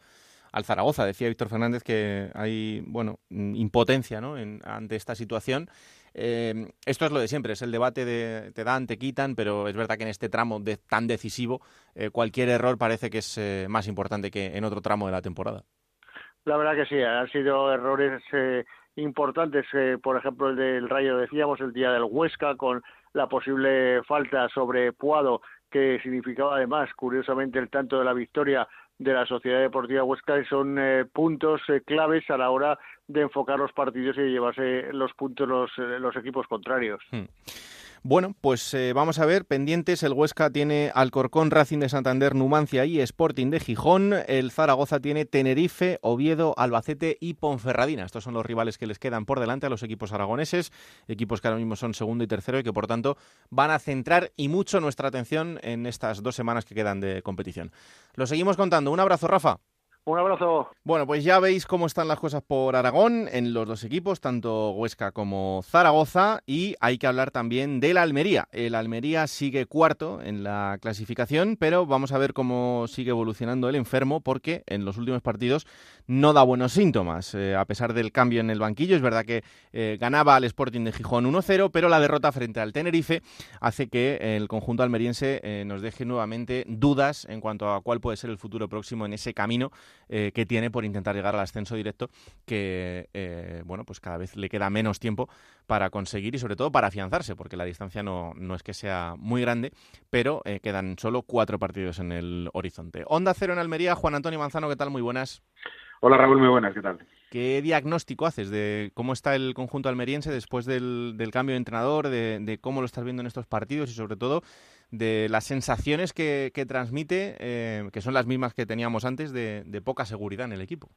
al Zaragoza. Decía Víctor Fernández que hay bueno impotencia ¿no? ante esta situación. Eh, esto es lo de siempre, es el debate de te dan, te quitan, pero es verdad que en este tramo de, tan decisivo eh, cualquier error parece que es más importante que en otro tramo de la temporada. La verdad que sí, han sido errores importantes, eh, por ejemplo el del Rayo decíamos, el día del Huesca con la posible falta sobre Puado que significaba además, curiosamente, el tanto de la victoria de la Sociedad Deportiva Huesca y son eh, puntos eh, claves a la hora de enfocar los partidos y llevarse los puntos los, los equipos contrarios. Hmm. Bueno, pues eh, vamos a ver, pendientes, el Huesca tiene Alcorcón, Racing de Santander, Numancia y Sporting de Gijón, el Zaragoza tiene Tenerife, Oviedo, Albacete y Ponferradina. Estos son los rivales que les quedan por delante a los equipos aragoneses, equipos que ahora mismo son segundo y tercero y que por tanto van a centrar y mucho nuestra atención en estas dos semanas que quedan de competición. Lo seguimos contando. Un abrazo, Rafa. Un abrazo. Bueno, pues ya veis cómo están las cosas por Aragón en los dos equipos, tanto Huesca como Zaragoza, y hay que hablar también del Almería. El Almería sigue cuarto en la clasificación, pero vamos a ver cómo sigue evolucionando el enfermo, porque en los últimos partidos no da buenos síntomas. Eh, a pesar del cambio en el banquillo, es verdad que eh, ganaba al Sporting de Gijón 1-0, pero la derrota frente al Tenerife hace que el conjunto almeriense eh, nos deje nuevamente dudas en cuanto a cuál puede ser el futuro próximo en ese camino eh, que tiene por intentar llegar al ascenso directo, que eh, bueno, pues cada vez le queda menos tiempo para conseguir y sobre todo para afianzarse, porque la distancia no, no es que sea muy grande, pero eh, quedan solo cuatro partidos en el horizonte. Onda Cero en Almería, Juan Antonio Manzano, ¿qué tal? Muy buenas. Hola Raúl, muy buenas, ¿qué tal? ¿Qué diagnóstico haces de cómo está el conjunto almeriense después del, cambio de entrenador, de, cómo lo estás viendo en estos partidos y sobre todo de las sensaciones que, transmite, eh, que son las mismas que teníamos antes, de, poca seguridad en el equipo.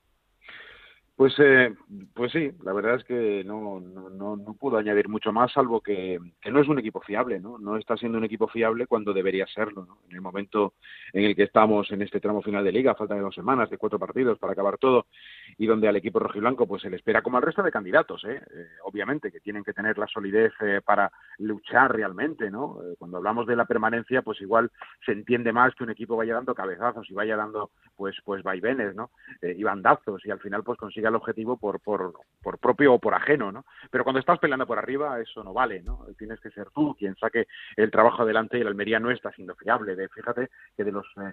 Pues, eh, pues sí, la verdad es que no, no, no, no puedo añadir mucho más, salvo que, que, no es un equipo fiable, ¿no? No está siendo un equipo fiable cuando debería serlo, ¿no? En el momento en el que estamos en este tramo final de liga, falta de dos semanas, de cuatro partidos para acabar todo, y donde al equipo rojiblanco pues se le espera como al resto de candidatos, ¿eh? eh obviamente, que tienen que tener la solidez eh, para luchar realmente, ¿no? Eh, cuando hablamos de la permanencia, pues igual se entiende más que un equipo vaya dando cabezazos y vaya dando, pues, pues vaivenes, ¿no? y bandazos, y al final pues consigue el objetivo por, por, por propio o por ajeno, ¿no? Pero cuando estás peleando por arriba, eso no vale, ¿no? Tienes que ser tú quien saque el trabajo adelante y el Almería no está siendo fiable. De, fíjate que de los eh,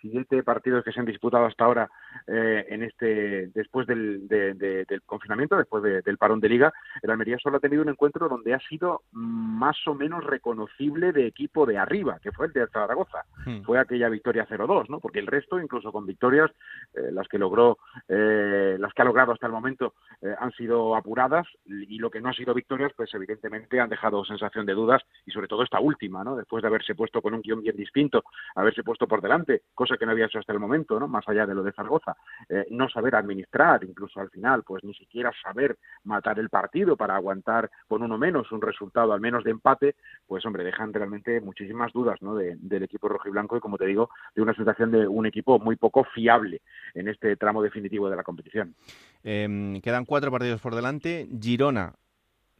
siete partidos que se han disputado hasta ahora eh, en este después del, del confinamiento, después del parón de liga, el Almería solo ha tenido un encuentro donde ha sido más o menos reconocible de equipo de arriba, que fue el de Zaragoza. Hmm. Fue aquella victoria 0-2, ¿no? Porque el resto, incluso con victorias, eh, las que logró, eh, las que ha logrado hasta el momento, han sido apuradas y lo que no ha sido victorias, pues evidentemente han dejado sensación de dudas y sobre todo esta última, ¿no? Después de haberse puesto con un guion bien distinto, haberse puesto por delante, que no había hecho hasta el momento, ¿no? Más allá de lo de Zaragoza, eh, no saber administrar, incluso al final, pues ni siquiera saber matar el partido para aguantar con uno menos un resultado al menos de empate, pues hombre, dejan realmente muchísimas dudas, ¿no? del equipo rojiblanco y como te digo, de una situación de un equipo muy poco fiable en este tramo definitivo de la competición. Em, quedan cuatro partidos por delante. Girona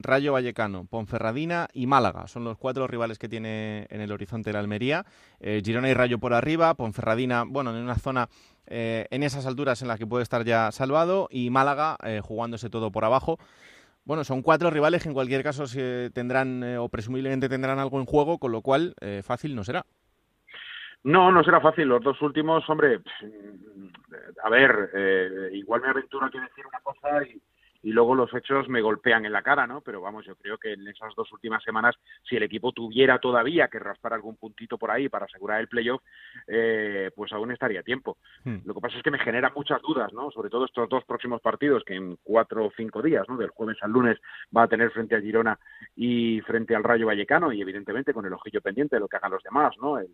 Rayo Vallecano, Ponferradina y Málaga. Son los cuatro rivales que tiene en el horizonte la Almería. Eh, Girona y Rayo por arriba, Ponferradina, bueno, en una zona eh, en esas alturas en las que puede estar ya salvado y Málaga eh, jugándose todo por abajo. Bueno, son cuatro rivales que en cualquier caso se tendrán o presumiblemente tendrán algo en juego, con lo cual fácil no será. No, no será fácil. Los dos últimos, hombre, a ver, igual me aventuro a decir una cosa y, y luego los hechos me golpean en la cara, ¿no? Pero vamos, yo creo que en esas dos últimas semanas, si el equipo tuviera todavía que raspar algún puntito por ahí para asegurar el playoff, eh, pues aún estaría tiempo. Hmm. Lo que pasa es que me genera muchas dudas, ¿no? Sobre todo estos dos próximos partidos, que en cuatro o cinco días, ¿no? Del jueves al lunes va a tener frente a Girona y frente al Rayo Vallecano, y evidentemente con el ojillo pendiente de lo que hagan los demás, ¿no? el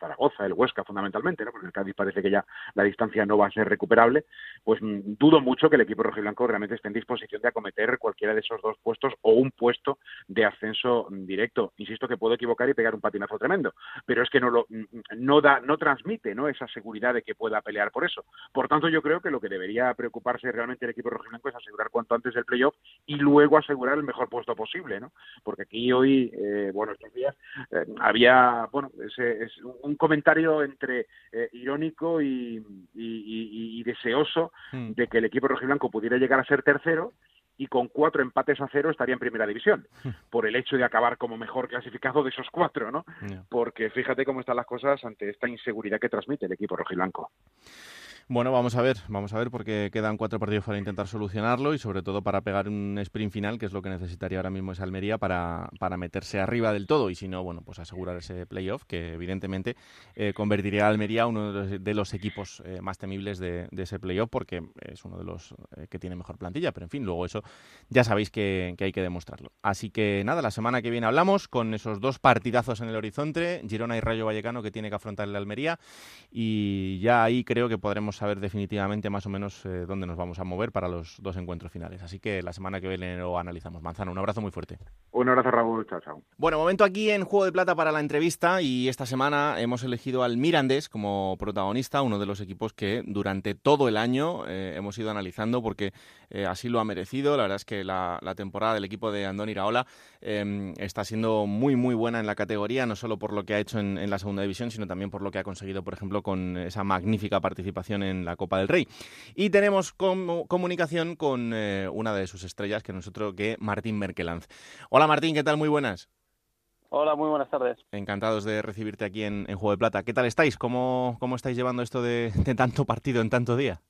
Zaragoza, el Huesca fundamentalmente, ¿no? porque el Cádiz parece que ya la distancia no va a ser recuperable, pues dudo mucho que el equipo rojiblanco realmente esté en disposición de acometer cualquiera de esos dos puestos o un puesto de ascenso directo. Insisto que puedo equivocar y pegar un patinazo tremendo, pero es que no lo no da no transmite, ¿no? esa seguridad de que pueda pelear por eso. Por tanto, yo creo que lo que debería preocuparse realmente el equipo rojiblanco es asegurar cuanto antes el playoff y luego asegurar el mejor puesto posible, ¿no? Porque aquí hoy, eh, bueno, estos días eh, había, bueno, ese, es un un comentario entre eh, irónico y, deseoso hmm. de que el equipo rojiblanco pudiera llegar a ser tercero y con cuatro empates a cero estaría en primera división, hmm. por el hecho de acabar como mejor clasificado de esos cuatro, ¿no? Porque fíjate cómo están las cosas ante esta inseguridad que transmite el equipo rojiblanco. Bueno, vamos a ver, vamos a ver porque quedan cuatro partidos para intentar solucionarlo y sobre todo para pegar un sprint final, que es lo que necesitaría ahora mismo esa Almería para, para meterse arriba del todo y si no, bueno, pues asegurar ese playoff que evidentemente eh, convertiría a Almería uno de los, equipos eh, más temibles de, ese playoff porque es uno de los eh, que tiene mejor plantilla, pero en fin, luego eso ya sabéis que, que hay que demostrarlo. Así que nada, la semana que viene hablamos con esos dos partidazos en el horizonte, Girona y Rayo Vallecano que tiene que afrontar la Almería y ya ahí creo que podremos saber definitivamente más o menos eh, dónde nos vamos a mover para los dos encuentros finales. Así que la semana que viene lo analizamos. Manzano, un abrazo muy fuerte. Un abrazo, Raúl. Chao, chao. Bueno, momento aquí en Juego de Plata para la entrevista y esta semana hemos elegido al Mirandés como protagonista, uno de los equipos que durante todo el año eh, hemos ido analizando porque eh, así lo ha merecido. La verdad es que la, temporada del equipo de Andón Iraola em, está siendo muy, muy buena en la categoría, no solo por lo que ha hecho en, en la segunda división, sino también por lo que ha conseguido, por ejemplo, con esa magnífica participación en en la Copa del Rey. Y tenemos comunicación con eh, una de sus estrellas, que nosotros, que Martín Merkelanz. Hola Martín, ¿qué tal? Muy buenas. Hola, muy buenas tardes. Encantados de recibirte aquí en, Juego de Plata. ¿Qué tal estáis? ¿Cómo, cómo estáis llevando esto de, tanto partido en tanto día?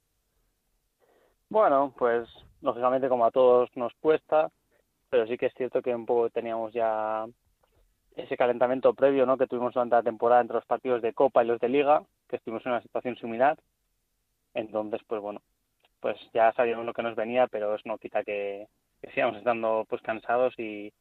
Bueno, pues lógicamente como a todos nos cuesta, pero sí que es cierto que un poco teníamos ya ese calentamiento previo ¿no? que tuvimos durante la temporada entre los partidos de Copa y los de Liga, que estuvimos en una situación similar entonces, pues bueno, pues ya sabíamos lo que nos venía, pero eso no quita que, que sigamos estando pues cansados y,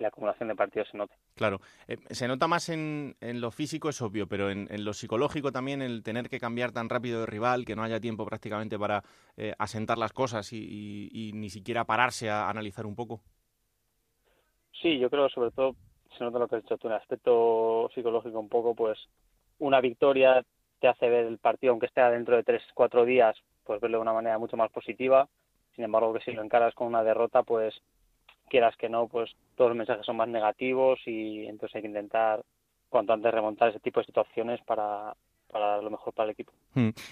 la acumulación de partidos se note. Claro, eh, se nota más en, en, lo físico, es obvio, pero en, lo psicológico también el tener que cambiar tan rápido de rival, que no haya tiempo prácticamente para eh, asentar las cosas y, ni siquiera pararse a analizar un poco. Sí, yo creo sobre todo, se nota lo que has dicho tú, en el aspecto psicológico un poco, pues una victoria te hace ver el partido, aunque esté dentro de tres, cuatro días, pues verlo de una manera mucho más positiva. Sin embargo, que si lo encaras con una derrota, pues quieras que no, pues todos los mensajes son más negativos y entonces hay que intentar cuanto antes remontar ese tipo de situaciones para, para lo mejor para el equipo.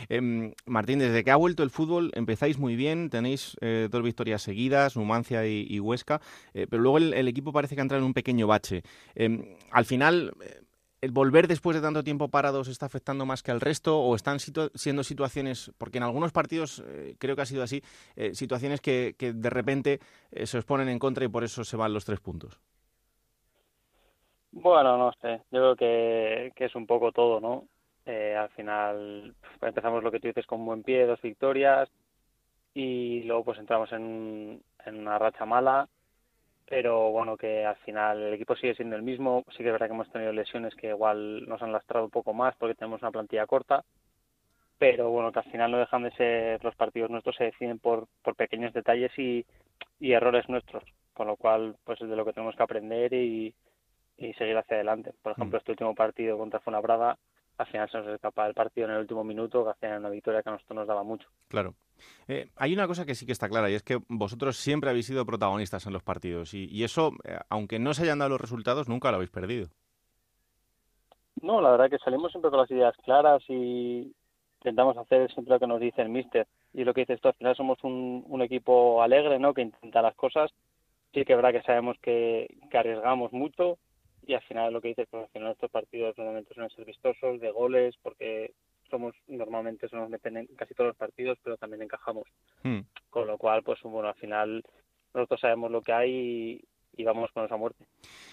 Em, Martín, desde que ha vuelto el fútbol empezáis muy bien, tenéis eh, dos victorias seguidas, Numancia y, Huesca, eh, pero luego el, equipo parece que ha en un pequeño bache. Em, al final, el volver después de tanto tiempo parados está afectando más que al resto o están siendo situaciones, porque en algunos partidos eh, creo que ha sido así, eh, situaciones que, de repente eh, se os ponen en contra y por eso se van los tres puntos? Bueno, no sé, yo creo que, es un poco todo, ¿no? al final empezamos lo que tú dices con buen pie, dos victorias y luego pues entramos en, en una racha mala pero bueno, que al final el equipo sigue siendo el mismo. Sí que es verdad que hemos tenido lesiones que igual nos han lastrado un poco más porque tenemos una plantilla corta, pero bueno, que al final no dejan de ser los partidos nuestros, se deciden por, por pequeños detalles y, y errores nuestros, con lo cual pues es de lo que tenemos que aprender y, y seguir hacia adelante. Por ejemplo, mm. este último partido contra Fuenlabrada, al final se nos escapa el partido en el último minuto, que hacía una victoria que a nosotros nos daba mucho. Claro. Eh, hay una cosa que sí que está clara y es que vosotros siempre habéis sido protagonistas en los partidos y, eso, eh, aunque no se hayan dado los resultados, nunca lo habéis perdido. No, la verdad que salimos siempre con las ideas claras y intentamos hacer siempre lo que nos dice el míster. Y lo que dices tú, al final somos un, equipo alegre, ¿no? Que intenta las cosas. Sí que es verdad que sabemos que, que arriesgamos mucho y al final lo que dices, pues al final estos partidos normalmente suelen ser vistosos, de goles, porque somos normalmente somos dependen casi todos los partidos, pero también encajamos. Hmm. Con lo cual, pues bueno, al final nosotros sabemos lo que hay y vamos con esa muerte.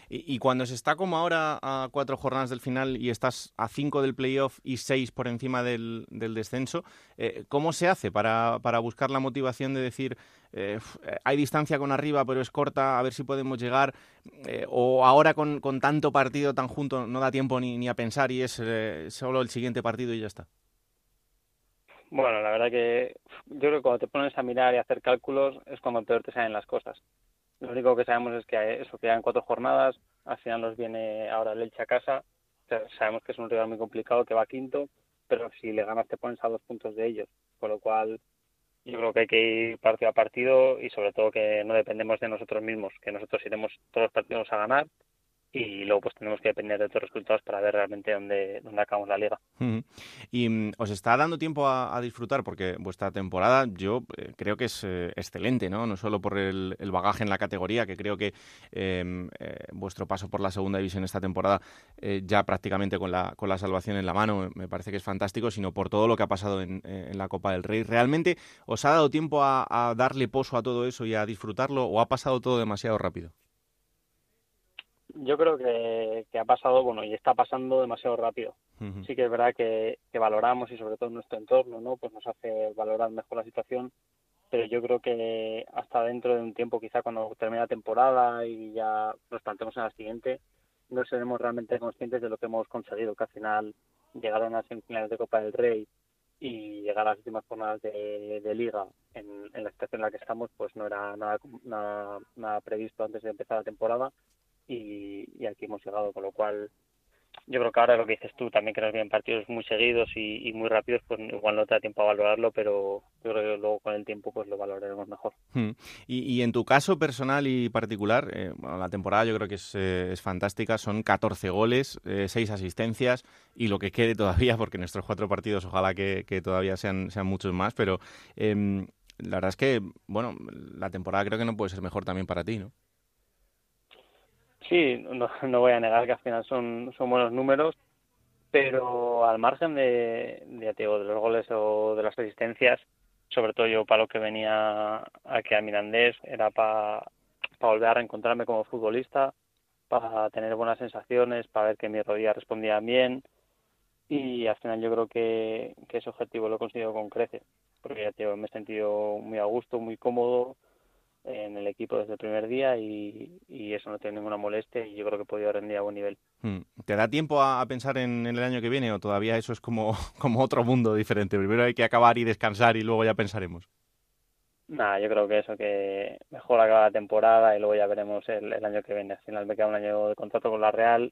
Y, cuando se está como ahora a cuatro jornadas del final y estás a cinco del playoff y seis por encima del, descenso, eh, ¿cómo se hace para, para, buscar la motivación de decir eh, hay distancia con arriba pero es corta, a ver si podemos llegar? Eh, o ahora con, con, tanto partido tan junto no da tiempo ni, ni a pensar y es solo el siguiente partido y ya está. Bueno, la verdad que yo creo que cuando te pones a mirar y hacer cálculos es cuando peor te salen las cosas. Lo único que sabemos es que eso quedan cuatro jornadas, al final nos viene ahora el Elche a casa, sabemos que es un rival muy complicado que va quinto, pero si le ganas te pones a dos puntos de ellos, con lo cual yo creo que hay que ir partido a partido y sobre todo que no dependemos de nosotros mismos, que nosotros iremos todos los partidos a ganar y luego pues tenemos que depender de otros resultados para ver realmente dónde, dónde acabamos la liga. Y mm, os está dando tiempo a, disfrutar porque vuestra temporada yo eh, creo que es eh, excelente, ¿no? No solo por el, bagaje en la categoría, que creo que em, eh, vuestro paso por la segunda división esta temporada ya prácticamente con la, con la salvación en la mano me parece que es fantástico, sino por todo lo que ha pasado en, la Copa del Rey. ¿Realmente os ha dado tiempo a, a darle poso a todo eso y a disfrutarlo o ha pasado todo demasiado rápido? Yo creo que, ha pasado, bueno, y está pasando demasiado rápido. Sí que es verdad que, valoramos y sobre todo nuestro entorno, ¿no? Pues nos hace valorar mejor la situación, pero yo creo que hasta dentro de un tiempo, quizá cuando termine la temporada y ya nos plantemos en la siguiente, no seremos realmente conscientes de lo que hemos conseguido, que al final llegar a unas semifinales de Copa del Rey y llegar a las últimas jornadas de, liga en, la situación en la que estamos, pues no era nada, nada previsto antes de empezar la temporada y, aquí hemos llegado, con lo cual yo creo que ahora lo que dices tú también que nos vienen partidos muy seguidos y, muy rápidos pues igual no te da tiempo a valorarlo pero yo creo que luego con el tiempo pues lo valoraremos mejor hmm. y, en tu caso personal y particular eh, la temporada yo creo que es, eh, fantástica son 14 goles eh, 6 asistencias y lo que quede todavía porque nuestros cuatro partidos ojalá que, todavía sean, sean muchos más pero em, la verdad es que bueno la temporada creo que no puede ser mejor también para ti ¿no? Sí, no, [LAUGHS] no voy a negar que al final son, son buenos números, pero al margen de, de, de los goles o de las asistencias, sobre todo yo para lo que venía aquí a Mirandés, era para, para volver a reencontrarme como futbolista, para tener buenas sensaciones, para ver que mis rodillas respondían bien y al final yo creo que, que ese objetivo lo he conseguido con creces, porque ya te me he sentido muy a gusto, muy cómodo en el equipo desde el primer día y, eso no tiene ninguna molestia y yo creo que he podido rendir a buen nivel. Hmm. ¿Te da tiempo a, pensar en, el año que viene o todavía eso es como, [LAUGHS] como otro mundo diferente? Primero hay que acabar y descansar y luego ya pensaremos. Nada, yo creo que eso, que mejor acabar la temporada y luego ya veremos el, año que viene. Al final me queda un año de contrato con la Real,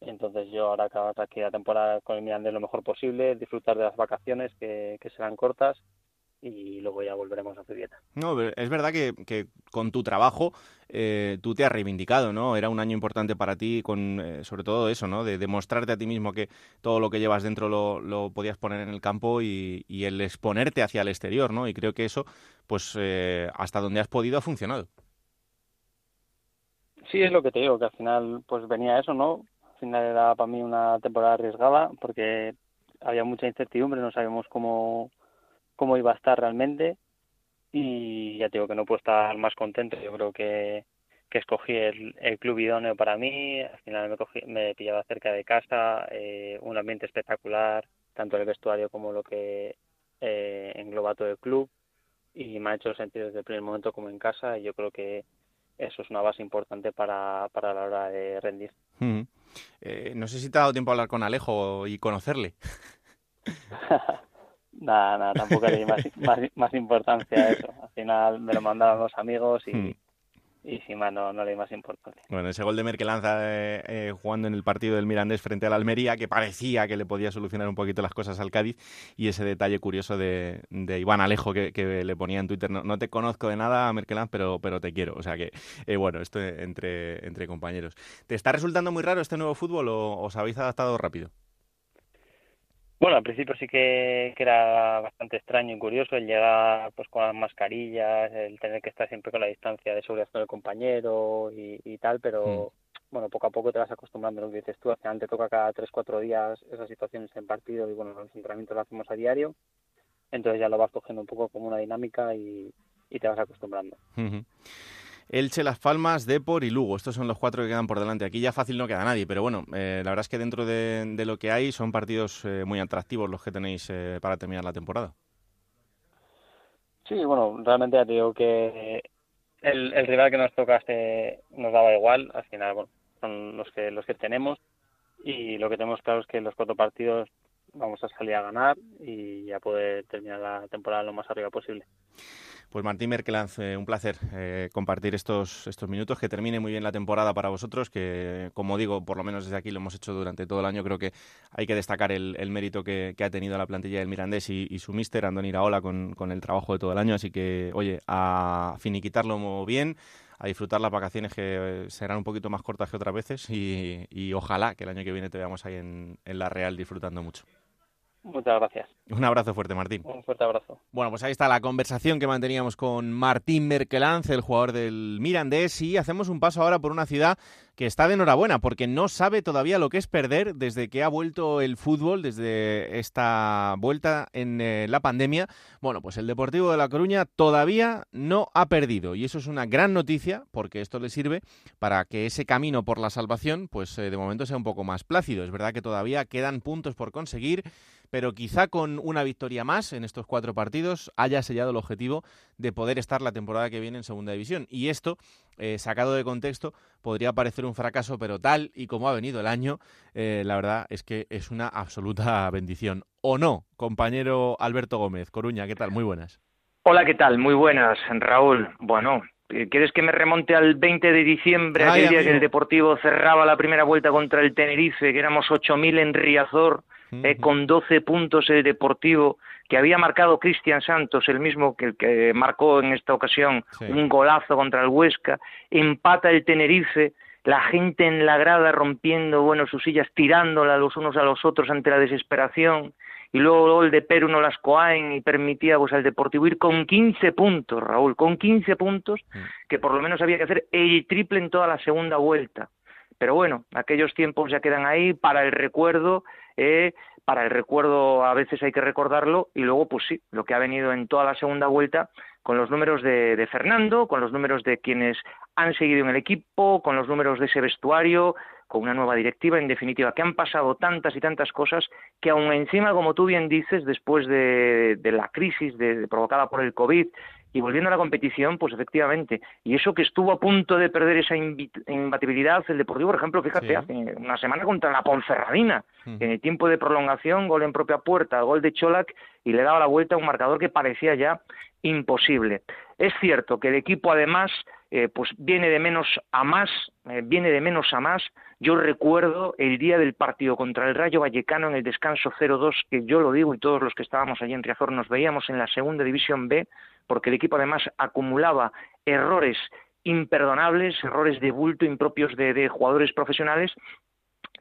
entonces yo ahora acabar aquí la temporada con el Mirandés lo mejor posible, disfrutar de las vacaciones que, que serán cortas y luego ya volveremos a dieta. No, es verdad que, con tu trabajo eh, tú te has reivindicado, ¿no? Era un año importante para ti, con eh, sobre todo eso, ¿no? De demostrarte a ti mismo que todo lo que llevas dentro lo, podías poner en el campo y, el exponerte hacia el exterior, ¿no? Y creo que eso, pues eh, hasta donde has podido ha funcionado. Sí, es lo que te digo, que al final pues venía eso, ¿no? Al final era para mí una temporada arriesgada porque había mucha incertidumbre, no sabíamos cómo cómo iba a estar realmente y ya digo que no puedo estar más contento. Yo creo que, que escogí el, el, club idóneo para mí, al final me, cogí, me pillaba cerca de casa, eh, un ambiente espectacular, tanto el vestuario como lo que eh, engloba todo el club y me ha hecho sentir desde el primer momento como en casa y yo creo que eso es una base importante para, para la hora de rendir. Eh, no sé si te ha dado tiempo a hablar con Alejo y conocerle. [LAUGHS] Nada, nada, tampoco le di [LAUGHS] más, más, importancia a eso. Al final me lo mandaron los amigos y, hmm. y sin más no, le di más importancia. Bueno, ese gol de Merkelanza eh, eh, jugando en el partido del Mirandés frente al Almería, que parecía que le podía solucionar un poquito las cosas al Cádiz, y ese detalle curioso de, de Iván Alejo que, que, le ponía en Twitter, no, te conozco de nada, Merkelanz, pero, pero te quiero. O sea que, eh, bueno, esto entre, entre compañeros. ¿Te está resultando muy raro este nuevo fútbol o os habéis adaptado rápido? Bueno, al principio sí que, era bastante extraño y curioso el llegar pues con las mascarillas, el tener que estar siempre con la distancia de seguridad con el compañero y, tal, pero mm. bueno, poco a poco te vas acostumbrando a lo que dices tú. Al final te toca cada 3-4 días esas situaciones en partido y bueno, los entrenamientos los hacemos a diario, entonces ya lo vas cogiendo un poco como una dinámica y, te vas acostumbrando. Elche, Las Palmas, Depor y Lugo. Estos son los cuatro que quedan por delante. Aquí ya fácil no queda nadie, pero bueno, eh, la verdad es que dentro de, lo que hay son partidos eh, muy atractivos los que tenéis eh, para terminar la temporada. Sí, bueno, realmente ya que el, rival que nos tocaste nos daba igual. Al final, bueno, son los que, los que tenemos y lo que tenemos claro es que los cuatro partidos vamos a salir a ganar y ya poder terminar la temporada lo más arriba posible. Pues Martín Merkelanz, eh, un placer eh, compartir estos, estos minutos, que termine muy bien la temporada para vosotros, que como digo, por lo menos desde aquí lo hemos hecho durante todo el año, creo que hay que destacar el, mérito que, ha tenido la plantilla del Mirandés y, su míster, Andoni Iraola, con, con el trabajo de todo el año, así que, oye, a finiquitarlo bien, a disfrutar las vacaciones que serán un poquito más cortas que otras veces y, ojalá que el año que viene te veamos ahí en La Real disfrutando mucho. Muchas gracias. Un abrazo fuerte, Martín. Un fuerte abrazo. Bueno, pues ahí está la conversación que manteníamos con Martín Merkelanz, el jugador del Mirandés, y hacemos un paso ahora por una ciudad que está de enhorabuena porque no sabe todavía lo que es perder desde que ha vuelto el fútbol, desde esta vuelta en eh, la pandemia. Bueno, pues el Deportivo de La Coruña todavía no ha perdido y eso es una gran noticia porque esto le sirve para que ese camino por la salvación, pues eh, de momento sea un poco más plácido. Es verdad que todavía quedan puntos por conseguir pero quizá con una victoria más en estos cuatro partidos haya sellado el objetivo de poder estar la temporada que viene en Segunda División. Y esto, eh, sacado de contexto, podría parecer un fracaso, pero tal y como ha venido el año, eh, la verdad es que es una absoluta bendición. ¿O no, compañero Alberto Gómez? Coruña, ¿qué tal? Muy buenas. Hola, ¿qué tal? Muy buenas, Raúl. Bueno, eh, ¿Quieres que me remonte al 20 de diciembre, aquel día que el Deportivo cerraba la primera vuelta contra el Tenerife, que éramos 8.000 en Riazor, eh, con 12 puntos el Deportivo, que había marcado Cristian Santos, el mismo que, el que marcó en esta ocasión un golazo contra el Huesca, empata el Tenerife, la gente en la grada rompiendo bueno sus sillas, tirándola los unos a los otros ante la desesperación, y luego el de Perú no las coaen y permitía pues al Deportivo ir con 15 puntos, Raúl, con 15 puntos, que por lo menos había que hacer el triple en toda la segunda vuelta. Pero bueno, aquellos tiempos ya quedan ahí para el recuerdo eh, para el recuerdo a veces hay que recordarlo y luego pues sí, lo que ha venido en toda la segunda vuelta con los números de, de, Fernando, con los números de quienes han seguido en el equipo, con los números de ese vestuario, con una nueva directiva, en definitiva, que han pasado tantas y tantas cosas que aún encima, como tú bien dices, después de, la crisis de, provocada por el COVID, y volviendo a la competición, pues efectivamente. Y eso que estuvo a punto de perder esa imbatibilidad, el Deportivo, por ejemplo, fíjate, hace una semana contra la Ponferradina, en el tiempo de prolongación, gol en propia puerta, gol de Cholac, y le daba la vuelta a un marcador que parecía ya imposible. Es cierto que el equipo, además, eh, pues viene de menos a más, eh, viene de menos a más. Yo recuerdo el día del partido contra el Rayo Vallecano en el descanso 0-2, que yo lo digo y todos los que estábamos allí en Riazor nos veíamos en la segunda división B, porque el equipo además acumulaba errores imperdonables, errores de bulto impropios de, jugadores profesionales.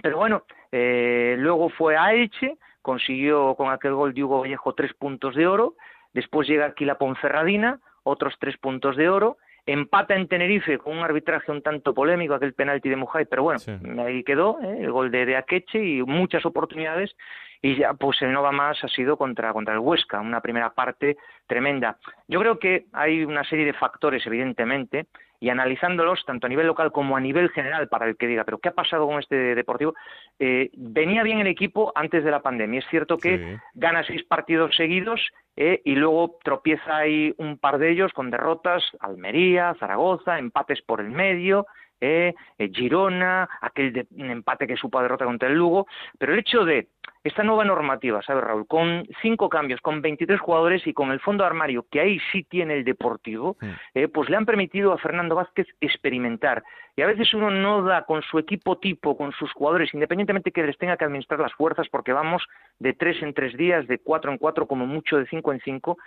Pero bueno, eh, luego fue a Elche, consiguió con aquel gol de Hugo Vallejo tres puntos de oro, después llega aquí la Ponferradina, otros tres puntos de oro, empata en Tenerife con un arbitraje un tanto polémico, aquel penalti de Mujay, pero bueno, ahí quedó ¿eh? el gol de, de Akeche y muchas oportunidades y ya pues el no va más ha sido contra, contra el Huesca, una primera parte tremenda. Yo creo que hay una serie de factores, evidentemente, y analizándolos tanto a nivel local como a nivel general para el que diga, pero ¿qué ha pasado con este deportivo? Eh, venía bien el equipo antes de la pandemia. Es cierto que gana seis partidos seguidos eh, y luego tropieza ahí un par de ellos con derrotas, Almería, Zaragoza, empates por el medio, eh, Girona, aquel empate que supo derrota contra el Lugo, pero el hecho de esta nueva normativa, ¿sabes, Raúl? Con cinco cambios, con 23 jugadores y con el fondo armario, que ahí sí tiene el Deportivo, eh, pues le han permitido a Fernando Vázquez experimentar. Y a veces uno no da con su equipo tipo, con sus jugadores, independientemente que les tenga que administrar las fuerzas, porque vamos de tres en tres días, de cuatro en cuatro, como mucho de cinco en cinco,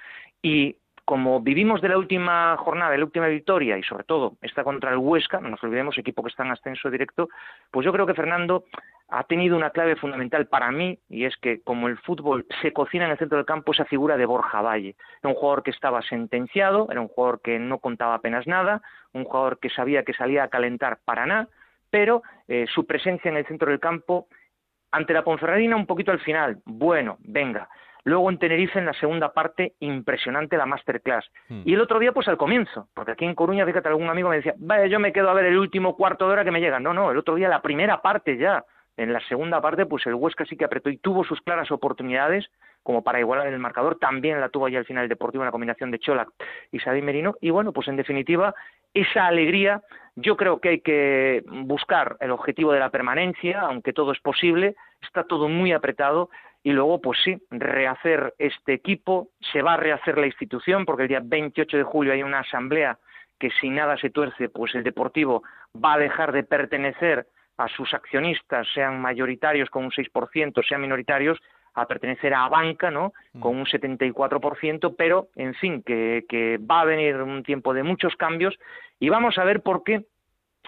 y como vivimos de la última jornada, de la última victoria y sobre todo está contra el Huesca, no nos olvidemos, equipo que está en ascenso directo, pues yo creo que Fernando ha tenido una clave fundamental para mí y es que como el fútbol se cocina en el centro del campo, esa figura de Borja Valle. Era un jugador que estaba sentenciado, era un jugador que no contaba apenas nada, un jugador que sabía que salía a calentar para nada, pero eh, su presencia en el centro del campo ante la Ponferradina un poquito al final, bueno, venga, Luego en Tenerife, en la segunda parte, impresionante la masterclass. Hmm. Y el otro día, pues al comienzo, porque aquí en Coruña, fíjate, algún amigo me decía, vaya, yo me quedo a ver el último cuarto de hora que me llega. No, no, el otro día, la primera parte ya. En la segunda parte, pues el Huesca sí que apretó y tuvo sus claras oportunidades como para igualar el marcador. También la tuvo allá al final el Deportivo en la combinación de Cholac y Sadí Merino. Y bueno, pues en definitiva, esa alegría, yo creo que hay que buscar el objetivo de la permanencia, aunque todo es posible. Está todo muy apretado y luego, pues sí, rehacer este equipo, se va a rehacer la institución, porque el día 28 de julio hay una asamblea que si nada se tuerce, pues el Deportivo va a dejar de pertenecer a sus accionistas, sean mayoritarios con un 6%, sean minoritarios, a pertenecer a banca, ¿no? Mm. Con un 74%, pero, en fin, que, que va a venir un tiempo de muchos cambios y vamos a ver por qué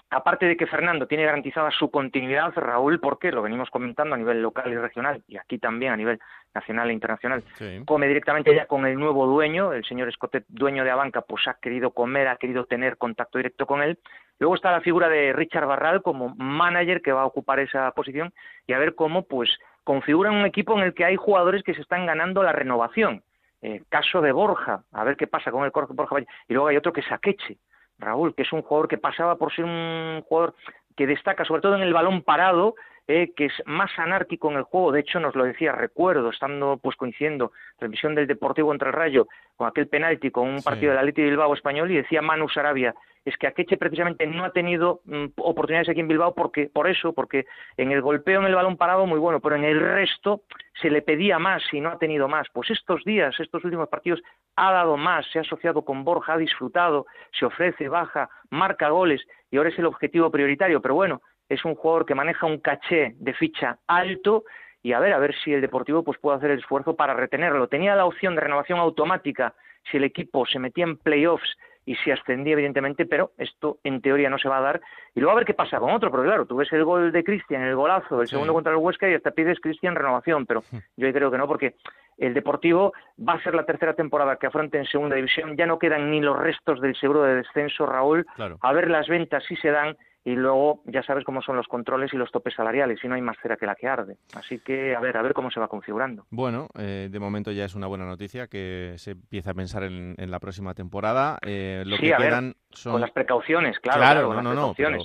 aparte de que Fernando tiene garantizada su continuidad, Raúl, porque lo venimos comentando a nivel local y regional, y aquí también a nivel nacional e internacional, come directamente ya con el nuevo dueño, el señor Escotet, dueño de Abanca, pues ha querido comer, ha querido tener contacto directo con él. Luego está la figura de Richard Barral como manager que va a ocupar esa posición y a ver cómo pues configuran un equipo en el que hay jugadores que se están ganando la renovación. Eh, caso de Borja, a ver qué pasa con el Borja Y luego hay otro que es Akeche, Raúl, que es un jugador que pasaba por ser un jugador que destaca sobre todo en el balón parado, eh, que es más anárquico en el juego. De hecho, nos lo decía, recuerdo, estando pues coincidiendo, transmisión del Deportivo contra el Rayo, con aquel penalti, con un partido del Atleti de Bilbao español, y decía Manu Sarabia, es que Akeche precisamente no ha tenido mm, oportunidades aquí en Bilbao porque, por eso, porque en el golpeo en el balón parado muy bueno, pero en el resto se le pedía más y no ha tenido más. Pues estos días, estos últimos partidos, ha dado más, se ha asociado con Borja, ha disfrutado, se ofrece, baja, marca goles y ahora es el objetivo prioritario. Pero bueno, es un jugador que maneja un caché de ficha alto y a ver, a ver si el Deportivo pues puede hacer el esfuerzo para retenerlo. Tenía la opción de renovación automática si el equipo se metía en playoffs y se ascendía evidentemente, pero esto en teoría no se va a dar. Y luego a ver qué pasa con otro, porque claro, tú ves el gol de Cristian, el golazo, el segundo contra el Huesca y hasta pides Cristian renovación, pero yo creo que no, porque el Deportivo va a ser la tercera temporada que afronte en segunda división, ya no quedan ni los restos del seguro de descenso, Raúl, a ver las ventas si se dan y luego ya sabes cómo son los controles y los topes salariales y no hay más cera que la que arde. Así que a ver, a ver cómo se va configurando. Bueno, eh, de momento ya es una buena noticia que se empieza a pensar en, la próxima temporada. Eh, lo que quedan Con las precauciones, claro. Claro, no, no, no. Pero,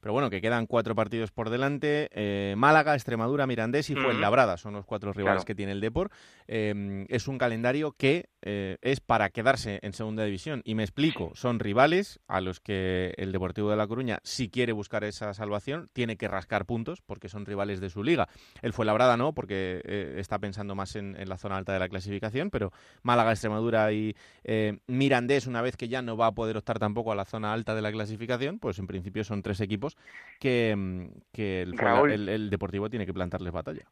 pero, bueno, que quedan cuatro partidos por delante. Eh, Málaga, Extremadura, Mirandés y Fuenlabrada son los cuatro rivales que tiene el Depor. Em, es un calendario que eh, es para quedarse en segunda división. Y me explico, son rivales a los que el Deportivo de La Coruña, si quiere buscar esa salvación, tiene que rascar puntos porque son rivales de su liga. El Fuenlabrada no, porque eh, está pensando más en, en, la zona alta de la clasificación, pero Málaga, Extremadura y Mirandés, una vez que ya no va a poder optar tampoco a la zona alta de la clasificación, pues en principio son tres equipos que, mm, el, Deportivo tiene que plantarles batalla.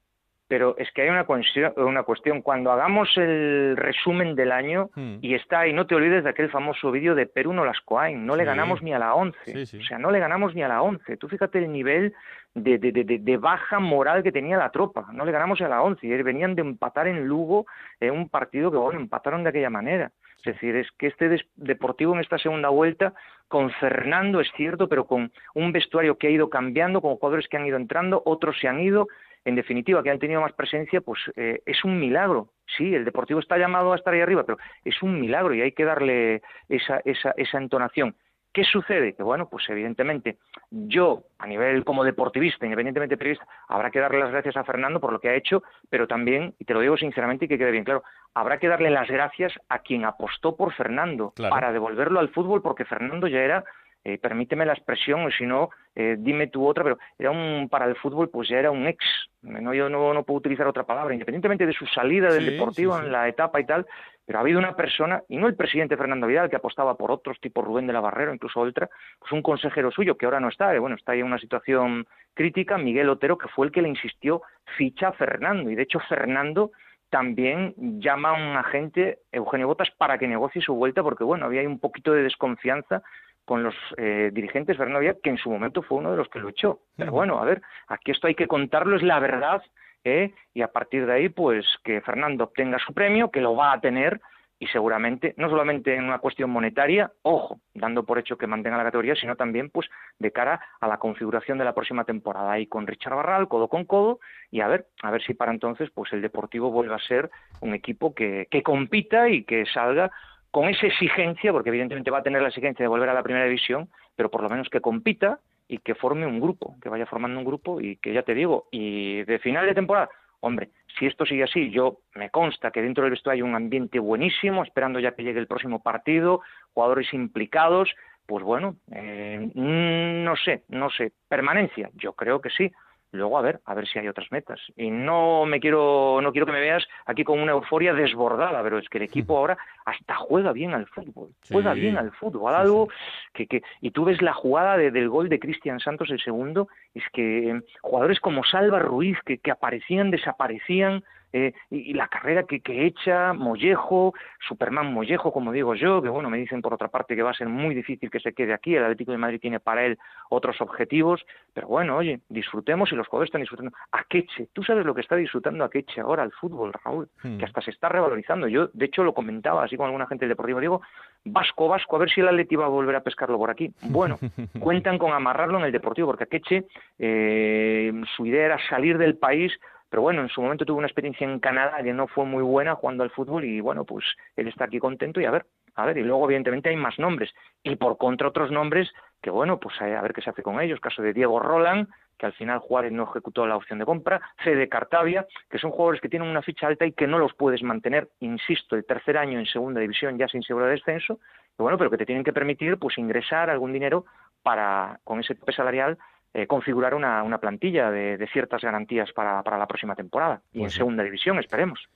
Pero es que hay una cuestión, una cuestión. cuando hagamos el resumen del año hmm. y está ahí, no te olvides de aquel famoso vídeo de Perú no las Coain, no le ganamos ni a la 11, o sea, no le ganamos ni a la 11. Tú fíjate el nivel de, de, de, baja moral que tenía la tropa, no le ganamos a la 11, y venían de empatar en Lugo en un partido que, bueno, empataron de aquella manera. Es decir, es que este Deportivo en esta segunda vuelta, con Fernando, es cierto, pero con un vestuario que ha ido cambiando, con jugadores que han ido entrando, otros se han ido, en definitiva, que han tenido más presencia, pues eh, es un milagro. Sí, el Deportivo está llamado a estar ahí arriba, pero es un milagro y hay que darle esa, esa, esa entonación. ¿Qué sucede? Que bueno, pues evidentemente yo, a nivel como deportivista, independientemente de periodista, habrá que darle las gracias a Fernando por lo que ha hecho, pero también, y te lo digo sinceramente y que quede bien claro, habrá que darle las gracias a quien apostó por Fernando para devolverlo al fútbol, porque Fernando ya era eh, permíteme la expresión, o si no, eh, dime tú otra, pero era un, para el fútbol, pues ya era un ex, no, yo no, no puedo utilizar otra palabra, independientemente de su salida del deportivo en la etapa y tal, pero ha habido una persona, y no el presidente Fernando Vidal, que apostaba por otros, tipo Rubén de la Barrera, incluso Oltra, pues un consejero suyo, que ahora no está, bueno, está ahí en una situación crítica, Miguel Otero, que fue el que le insistió, ficha a Fernando, y de hecho Fernando también llama a un agente, Eugenio Botas, para que negocie su vuelta, porque bueno, había un poquito de desconfianza con los eh, dirigentes Fernando Vidal, que en su momento fue uno de los que lo echó. Pero bueno, a ver, aquí esto hay que contarlo, es la verdad, ¿eh? y a partir de ahí, pues que Fernando obtenga su premio, que lo va a tener, y seguramente, no solamente en una cuestión monetaria, ojo, dando por hecho que mantenga la categoría, sino también pues de cara a la configuración de la próxima temporada ahí con Richard Barral, codo con codo, y a ver, a ver si para entonces pues el Deportivo vuelva a ser un equipo que, que compita y que salga con esa exigencia, porque evidentemente va a tener la exigencia de volver a la primera división, pero por lo menos que compita y que forme un grupo, que vaya formando un grupo y que ya te digo, y de final de temporada, Hombre, si esto sigue así, yo me consta que dentro del vestuario hay un ambiente buenísimo, esperando ya que llegue el próximo partido, jugadores implicados, pues bueno, eh, no sé, no sé, permanencia, yo creo que sí, luego a ver, a ver si hay otras metas. Y no me quiero, no quiero que me veas aquí con una euforia desbordada, pero es que el [LAUGHS] equipo ahora hasta juega bien al fútbol, juega bien al fútbol, algo que, que, y tú ves la jugada del gol de Cristian Santos el segundo, es que eh, jugadores como Salva Ruiz que, que aparecían, desaparecían, eh, y, la carrera que, que echa Mollejo, Superman Mollejo, como digo yo, que bueno, me dicen por otra parte que va a ser muy difícil que se quede aquí, el Atlético de Madrid tiene para él otros objetivos, pero bueno, oye, disfrutemos y los jugadores están disfrutando. Akeche, tú sabes lo que está disfrutando Akeche ahora el fútbol, Raúl, hmm. que hasta se está revalorizando. Yo, de hecho, lo comentaba así con alguna gente del Deportivo, digo, Vasco, Vasco, a ver si el Atleti va a volver a pescarlo por aquí. [LAUGHS] Bueno, cuentan con amarrarlo en el Deportivo, porque Akeche, eh, su idea era salir del país pero bueno, en su momento tuvo una experiencia en Canadá que no fue muy buena jugando al fútbol y bueno, pues él está aquí contento y a ver, a ver, y luego evidentemente hay más nombres. Y por contra otros nombres que bueno, pues a ver qué se hace con ellos, caso de Diego Roland, que al final Juárez no ejecutó la opción de compra, Fede Cartavia, que son jugadores que tienen una ficha alta y que no los puedes mantener, insisto, el tercer año en segunda división ya sin seguridad de descenso, bueno, pero que te tienen que permitir pues ingresar algún dinero para con ese tope salarial eh, configurar una, una plantilla de, de, ciertas garantías para, para la próxima temporada y pues en segunda división, esperemos.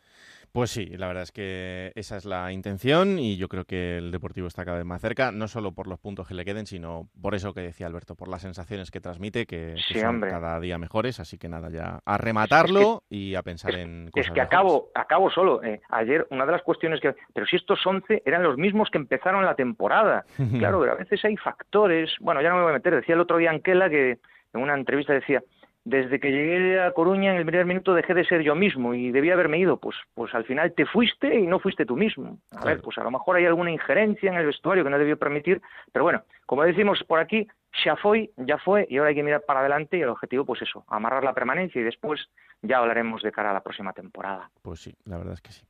Pues sí, la verdad es que esa es la intención y yo creo que el Deportivo está cada vez más cerca, no solo por los puntos que le queden, sino por eso que decía Alberto, por las sensaciones que transmite, que, son cada día mejores, así que nada, ya a rematarlo y a pensar en cosas Es que acabo, acabo solo. Eh, ayer una de las cuestiones que... Pero si estos 11 eran los mismos que empezaron la temporada. [LAUGHS] claro, pero a veces hay factores... Bueno, ya no me voy a meter, decía el otro día Anquela que en una entrevista decía desde que llegué a Coruña en el primer minuto dejé de ser yo mismo y debía haberme ido, pues, pues al final te fuiste y no fuiste tú mismo. A ver, pues a lo mejor hay alguna injerencia en el vestuario que no debió permitir, pero bueno, como decimos por aquí, ya fue, ya fue y ahora hay que mirar para adelante y el objetivo pues eso, amarrar la permanencia y después ya hablaremos de cara a la próxima temporada. Pues sí, la verdad es que sí.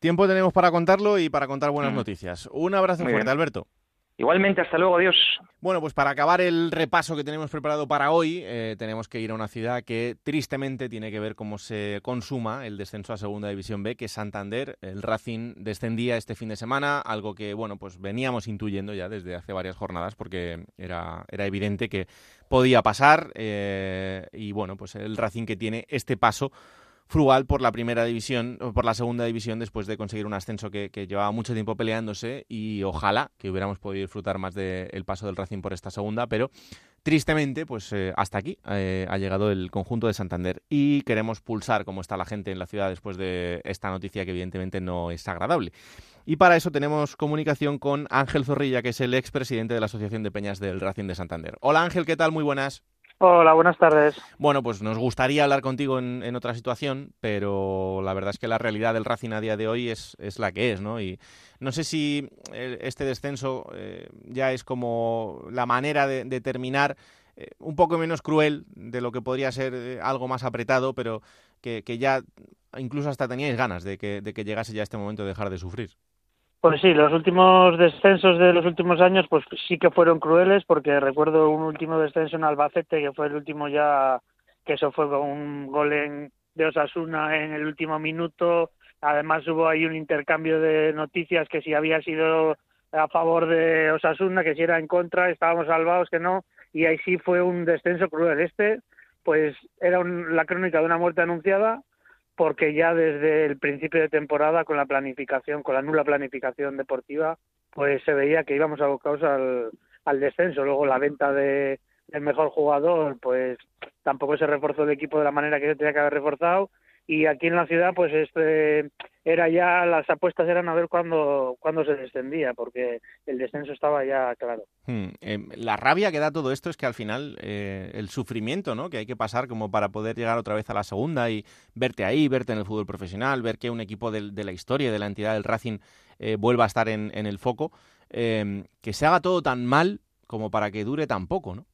Tiempo tenemos para contarlo y para contar buenas mm. noticias. Un abrazo fuerte, Alberto. Igualmente, hasta luego, adiós. Bueno, pues para acabar el repaso que tenemos preparado para hoy, eh, tenemos que ir a una ciudad que tristemente tiene que ver cómo se consuma el descenso a Segunda División B, que es Santander. El Racing descendía este fin de semana, algo que, bueno, pues veníamos intuyendo ya desde hace varias jornadas, porque era, era evidente que podía pasar. Eh, y bueno, pues el Racing que tiene este paso frugal por la primera división, por la segunda división, después de conseguir un ascenso que, llevaba mucho tiempo peleándose y ojalá que hubiéramos podido disfrutar más del paso del Racing por esta segunda, pero tristemente, pues eh, hasta aquí eh, ha llegado el conjunto de Santander y queremos pulsar cómo está la gente en la ciudad después de esta noticia que evidentemente no es agradable. Y para eso tenemos comunicación con Ángel Zorrilla, que es el expresidente de la Asociación de Peñas del Racing de Santander. Hola Ángel, ¿qué tal? Muy buenas. Hola, buenas tardes. Bueno, pues nos gustaría hablar contigo en, otra situación, pero la verdad es que la realidad del Racing a día de hoy es, la que es, ¿no? Y no sé si eh, este descenso eh, ya es como la manera de, terminar eh, un poco menos cruel de lo que podría ser algo más apretado, pero que, ya incluso hasta teníais ganas de que llegase ya este momento de dejar de sufrir. Pues sí, los últimos descensos de los últimos años pues sí que fueron crueles porque recuerdo un último descenso en Albacete que fue el último ya que eso fue con un gol en, de Osasuna en el último minuto. Además hubo ahí un intercambio de noticias que si había sido a favor de Osasuna, que si era en contra, estábamos salvados, que no, y ahí sí fue un descenso cruel. Este, pues era la crónica de una muerte anunciada, porque ya desde el principio de temporada con la planificación, con la nula planificación deportiva, pues se veía que íbamos abocados al, al descenso. Luego la venta de, del mejor jugador, pues tampoco se reforzó el equipo de la manera que se tenía que haber reforzado y aquí en la ciudad pues este era ya las apuestas eran a ver cuándo, cuándo se descendía porque el descenso estaba ya claro hmm, em, la rabia que da todo esto es que al final eh, el sufrimiento ¿no? que hay que pasar como para poder llegar otra vez a la segunda y verte ahí verte en el fútbol profesional ver que un equipo de, la historia de la entidad del Racing eh, vuelva a estar en, en el foco em, que se haga todo tan mal como para que dure tan poco ¿no?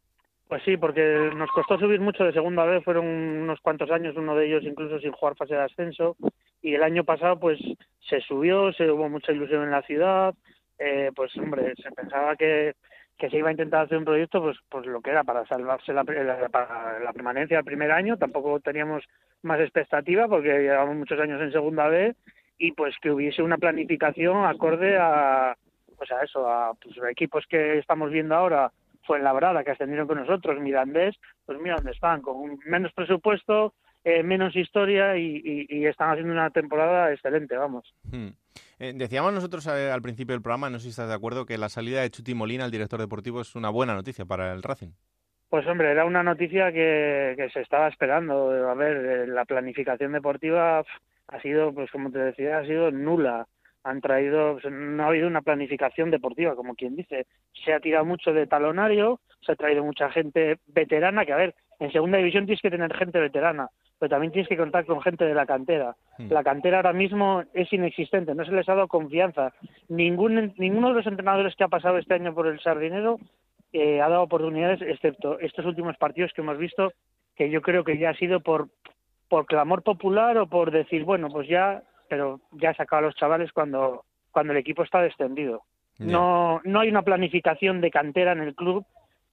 Pues sí, porque nos costó subir mucho de segunda vez, fueron unos cuantos años, uno de ellos incluso sin jugar fase de ascenso, y el año pasado pues se subió, se hubo mucha ilusión en la ciudad, eh, pues hombre, se pensaba que, que se iba a intentar hacer un proyecto pues pues lo que era para salvarse la, para la permanencia del primer año, tampoco teníamos más expectativa porque llevamos muchos años en segunda vez y pues que hubiese una planificación acorde a pues a eso, a pues, equipos que estamos viendo ahora Fuenlabrada, que ascendieron con nosotros, Mirandés, pues mira dónde están, con menos presupuesto, eh, menos historia y, están haciendo una temporada excelente, vamos. Hmm. Eh, decíamos nosotros eh, al principio del programa, no sé si estás de acuerdo, que la salida de Chuti Molina, el director deportivo, es una buena noticia para el Racing. Pues hombre, era una noticia que, que se estaba esperando. A ver, la planificación deportiva ha sido, pues como te decía, ha sido nula han traído, pues, no ha habido una planificación deportiva, como quien dice. Se ha tirado mucho de talonario, se ha traído mucha gente veterana, que a ver, en segunda división tienes que tener gente veterana, pero también tienes que contar con gente de la cantera. Hmm. La cantera ahora mismo es inexistente, no se les ha dado confianza. Ningún, ninguno de los entrenadores que ha pasado este año por el Sardinero eh, ha dado oportunidades, excepto estos últimos partidos que hemos visto, que yo creo que ya ha sido por, por clamor popular o por decir, bueno, pues ya pero ya sacado a los chavales cuando, cuando el equipo está descendido. No, no hay una planificación de cantera en el club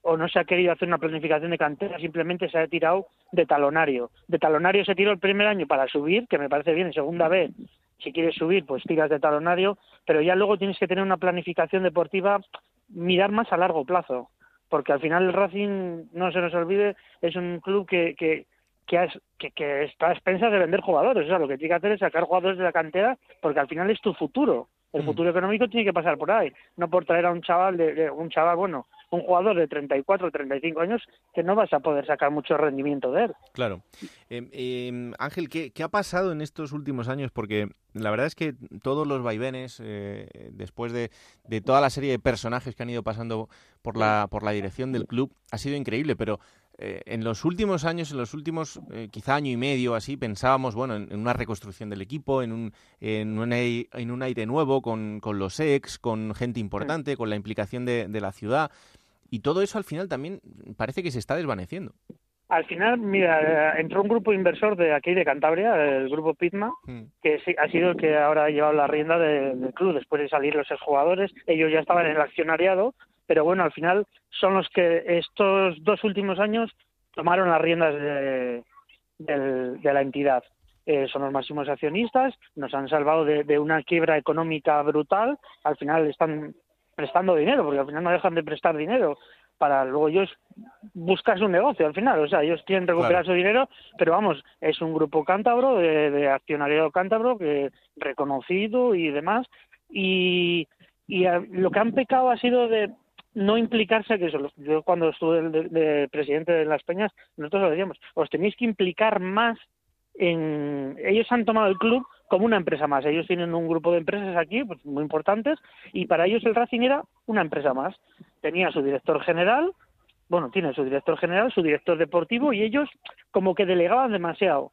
o no se ha querido hacer una planificación de cantera, simplemente se ha tirado de talonario. De talonario se tiró el primer año para subir, que me parece bien, en segunda vez, si quieres subir, pues tiras de talonario, pero ya luego tienes que tener una planificación deportiva, mirar más a largo plazo, porque al final el Racing, no se nos olvide, es un club que, que, que, que, está a expensas de vender jugadores. O sea, lo que tiene que hacer es sacar jugadores de la cantera porque al final es tu futuro. El mm. futuro económico tiene que pasar por ahí, no por traer a un chaval, de, un chaval, bueno, un jugador de 34 o 35 años que no vas a poder sacar mucho rendimiento de él. Claro. Em, em, Ángel, ¿qué, ¿qué, ha pasado en estos últimos años? Porque la verdad es que todos los vaivenes, eh, después de, de, toda la serie de personajes que han ido pasando por la, por la dirección del club, ha sido increíble, pero eh, en los últimos años, en los últimos eh, quizá año y medio así, pensábamos bueno, en, una reconstrucción del equipo, en un, en un, en un aire nuevo, con, con, los ex, con gente importante, con la implicación de, de, la ciudad. Y todo eso al final también parece que se está desvaneciendo. Al final, mira, eh, entró un grupo inversor de aquí de Cantabria, el grupo Pitma, Hmm. que ha sido el que ahora ha llevado la rienda de- del club después de salir los exjugadores. Ellos ya estaban en el accionariado, pero bueno, al final son los que estos dos últimos años tomaron las riendas de, del- de la entidad. Eh, son los máximos accionistas, nos han salvado de, de una quiebra económica brutal. Al final están prestando dinero, porque al final no dejan de prestar dinero para luego ellos buscar su negocio al final. O sea, ellos quieren recuperar Claro. su dinero, pero vamos, es un grupo cántabro, de, de accionariado cántabro, que reconocido y demás. Y, y a- lo que han pecado ha sido de no implicarse, que eso, yo cuando estuve de, de presidente de las Peñas, nosotros lo decíamos, os tenéis que implicar más en... Ellos han tomado el club como una empresa más. Ellos tienen un grupo de empresas aquí, pues muy importantes, y para ellos el Racing era una empresa más. Tenía su director general, bueno, tiene su director general, su director deportivo, y ellos como que delegaban demasiado.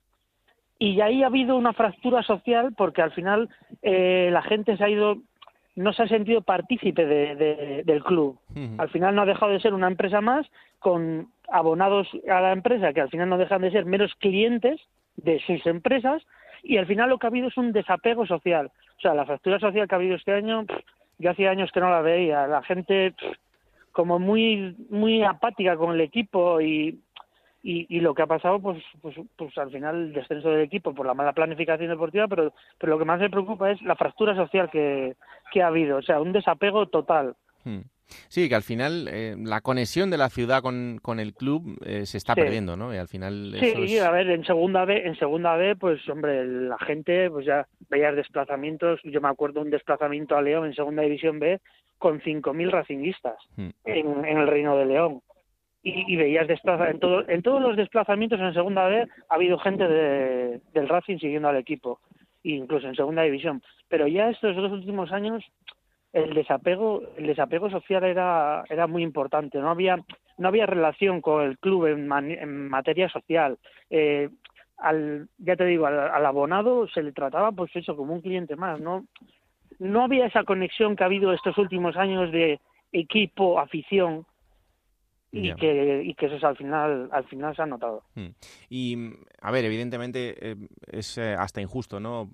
Y ahí ha habido una fractura social porque al final eh, la gente se ha ido, no se ha sentido partícipe de- de- del club. Al final no ha dejado de ser una empresa más con abonados a la empresa que al final no dejan de ser meros clientes de sus empresas y al final lo que ha habido es un desapego social. O sea, la fractura social que ha habido este año, pff, yo hacía años que no la veía. La gente pff, como muy muy apática con el equipo y, y, y lo que ha pasado, pues, pues, pues al final el descenso del equipo por la mala planificación deportiva, pero, pero lo que más me preocupa es la fractura social que, que ha habido. O sea, un desapego total. Hmm. Sí, que al final eh, la conexión de la ciudad con, con el club eh, se está Sí. perdiendo, ¿no? Y al final Sí, eso es... a ver, en segunda B, en segunda B, pues hombre, la gente, pues ya veías desplazamientos. Yo me acuerdo un desplazamiento a León en segunda división B con 5.000 racinguistas en, en el Reino de León. Y, veías desplaza en, todo, en todos los desplazamientos en segunda B ha habido gente de- del Racing siguiendo al equipo, incluso en segunda división. Pero ya estos dos últimos años el desapego el desapego social era era muy importante. No había no había relación con el club en, en materia social. Eh, al ya te digo al, al abonado se le trataba pues eso como un cliente más no no había esa conexión que ha habido estos últimos años de equipo afición y que y que eso es al final al final se ha notado Hmm. Y, a ver, evidentemente eh, es eh, hasta injusto, ¿no?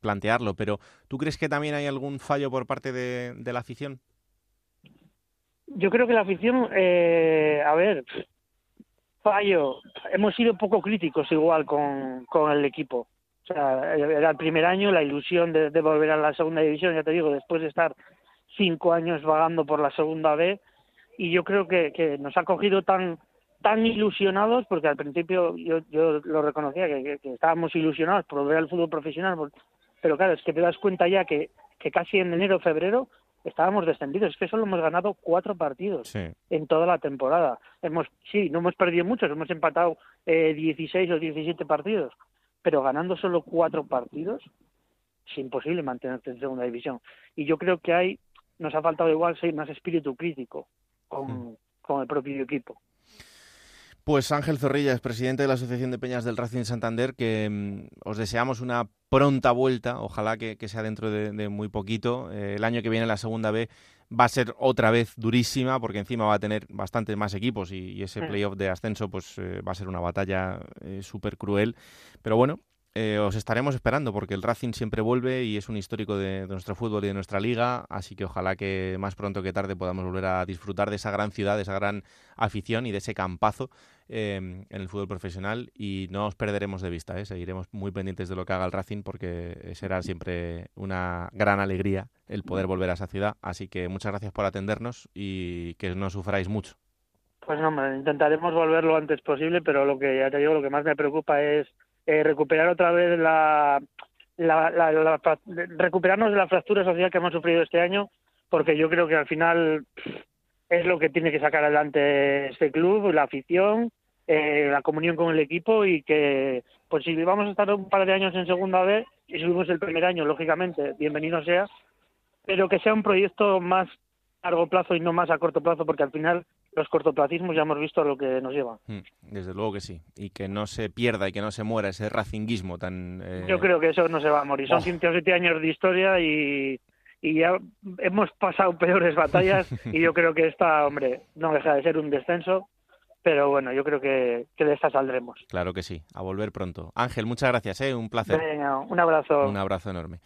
Plantearlo, pero ¿tú crees que también hay algún fallo por parte de, de la afición? Yo creo que la afición, eh, a ver, fallo, hemos sido poco críticos igual con, con el equipo. O sea, era el primer año, la ilusión de, de volver a la segunda división, ya te digo, después de estar cinco años vagando por la segunda B, y yo creo que, que nos ha cogido tan tan ilusionados, porque al principio yo, yo lo reconocía, que, que- que estábamos ilusionados por volver al fútbol profesional, pero claro, es que te das cuenta ya que, que casi en enero febrero estábamos descendidos, es que solo hemos ganado cuatro partidos Sí. en toda la temporada. Hemos, sí, no hemos perdido muchos, hemos empatado eh, 16 o 17 partidos, pero ganando solo cuatro partidos es imposible mantenerte en segunda división. Y yo creo que hay, nos ha faltado igual más espíritu crítico con, con el propio equipo. Pues Ángel Zorrilla, presidente de la Asociación de Peñas del Racing Santander, que mm, os deseamos una pronta vuelta, ojalá que, que sea dentro de, de muy poquito. Eh, el año que viene la segunda B va a ser otra vez durísima, porque encima va a tener bastantes más equipos y, y ese Mm. playoff de ascenso pues eh, va a ser una batalla eh, súper cruel. Pero bueno, eh, os estaremos esperando, porque el Racing siempre vuelve y es un histórico de, de nuestro fútbol y de nuestra liga, así que ojalá que más pronto que tarde podamos volver a disfrutar de esa gran ciudad, de esa gran afición y de ese campazo eh, en el fútbol profesional y no os perderemos de vista, ¿eh? seguiremos muy pendientes de lo que haga el Racing porque será siempre una gran alegría el poder volver a esa ciudad. Así que muchas gracias por atendernos y que no sufráis mucho. Pues no, intentaremos volver lo antes posible, pero lo que ya te digo, lo que más me preocupa es eh, recuperar otra vez la, la, la- recuperarnos de la fractura social que hemos sufrido este año, porque yo creo que al final es lo que tiene que sacar adelante este club, la afición, eh, la comunión con el equipo y que, pues si vamos a estar un par de años en segunda vez y subimos el primer año, lógicamente, bienvenido sea, pero que sea un proyecto más largo plazo y no más a corto plazo, porque al final los cortoplacismos ya hemos visto a lo que nos llevan. Mm, Desde luego que sí. Y que no se pierda y que no se muera ese racinguismo tan... eh, Yo creo que eso no se va a morir. Son Oh. 107 años de historia y, y ya hemos pasado peores batallas [LAUGHS] y yo creo que esta, hombre, no deja de ser un descenso, pero bueno, yo creo que, de esta saldremos. Claro que sí, a volver pronto. Ángel, muchas gracias, ¿eh? un placer. un abrazo. Un abrazo enorme.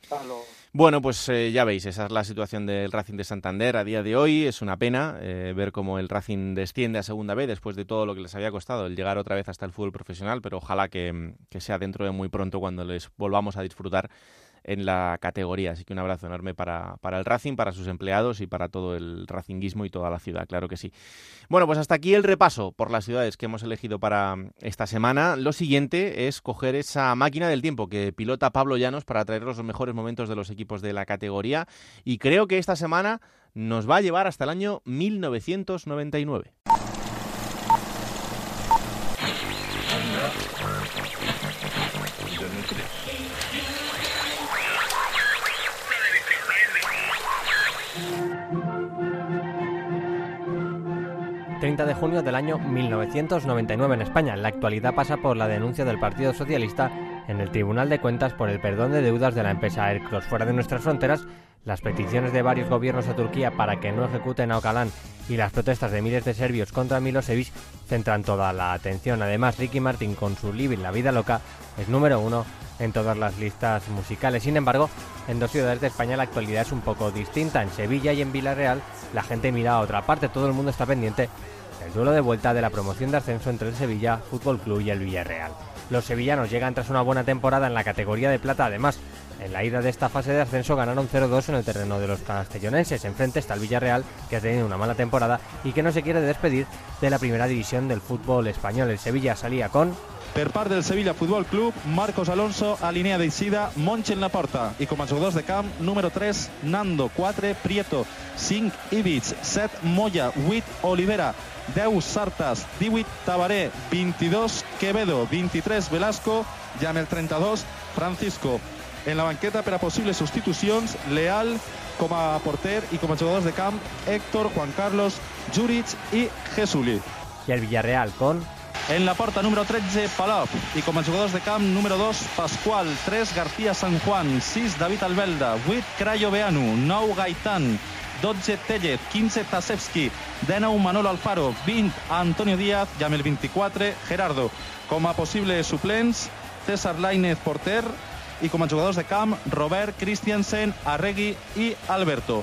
Bueno, pues eh, ya veis, esa es la situación del Racing de Santander a día de hoy. Es una pena eh, ver cómo el Racing desciende a segunda vez después de todo lo que les había costado el llegar otra vez hasta el fútbol profesional, pero ojalá que, que sea dentro de muy pronto cuando les volvamos a disfrutar en la categoría. Así que un abrazo enorme para, para, el Racing, para sus empleados y para todo el racinguismo y toda la ciudad, claro que sí. Bueno, pues hasta aquí el repaso por las ciudades que hemos elegido para esta semana. Lo siguiente es coger esa máquina del tiempo que pilota Pablo Llanos para traer los mejores momentos de los equipos de la categoría y creo que esta semana nos va a llevar hasta el año 1999. 30 de junio del año 1999 en España. La actualidad pasa por la denuncia del Partido Socialista en el Tribunal de Cuentas por el perdón de deudas de la empresa Aircross fuera de nuestras fronteras, las peticiones de varios gobiernos de Turquía para que no ejecuten a Ocalán y las protestas de miles de serbios contra Milosevic centran toda la atención. Además, Ricky Martin con su Living la vida loca es número uno en todas las listas musicales. Sin embargo, en dos ciudades de España la actualidad es un poco distinta. En Sevilla y en Villarreal la gente mira a otra parte, todo el mundo está pendiente el duelo de vuelta de la promoción de ascenso entre el Sevilla Fútbol Club y el Villarreal. Los sevillanos llegan tras una buena temporada en la categoría de plata, además. En la ida de esta fase de ascenso ganaron 0-2 en el terreno de los castellonenses. Enfrente está el Villarreal, que ha tenido una mala temporada y que no se quiere despedir de la primera división del fútbol español. El Sevilla salía con Per part del Sevilla Futbol Club, Marcos Alonso, a línia d'eixida, Monchi en la porta. I com a jugadors de camp, número 3, Nando, 4, Prieto, 5, Ivic, 7, Moya, 8, Olivera, 10, Sartas, 18, Tabaré, 22, Quevedo, 23, Velasco, i amb el 32, Francisco. En la banqueta per a possibles substitucions, Leal com a porter i com a jugadors de camp, Héctor, Juan Carlos, Juric i Jesuli. I el Villarreal con en la porta número 13, Palop. I com a jugadors de camp, número 2, Pascual. 3, García San Juan. 6, David Albelda. 8, Crayo Beanu. 9, Gaitán. 12, Tellez. 15, Tasevski. 19, Manolo Alfaro. 20, Antonio Díaz. I amb el 24, Gerardo. Com a possibles suplents, César Lainez, porter. I com a jugadors de camp, Robert, Christiansen, Arregui i Alberto.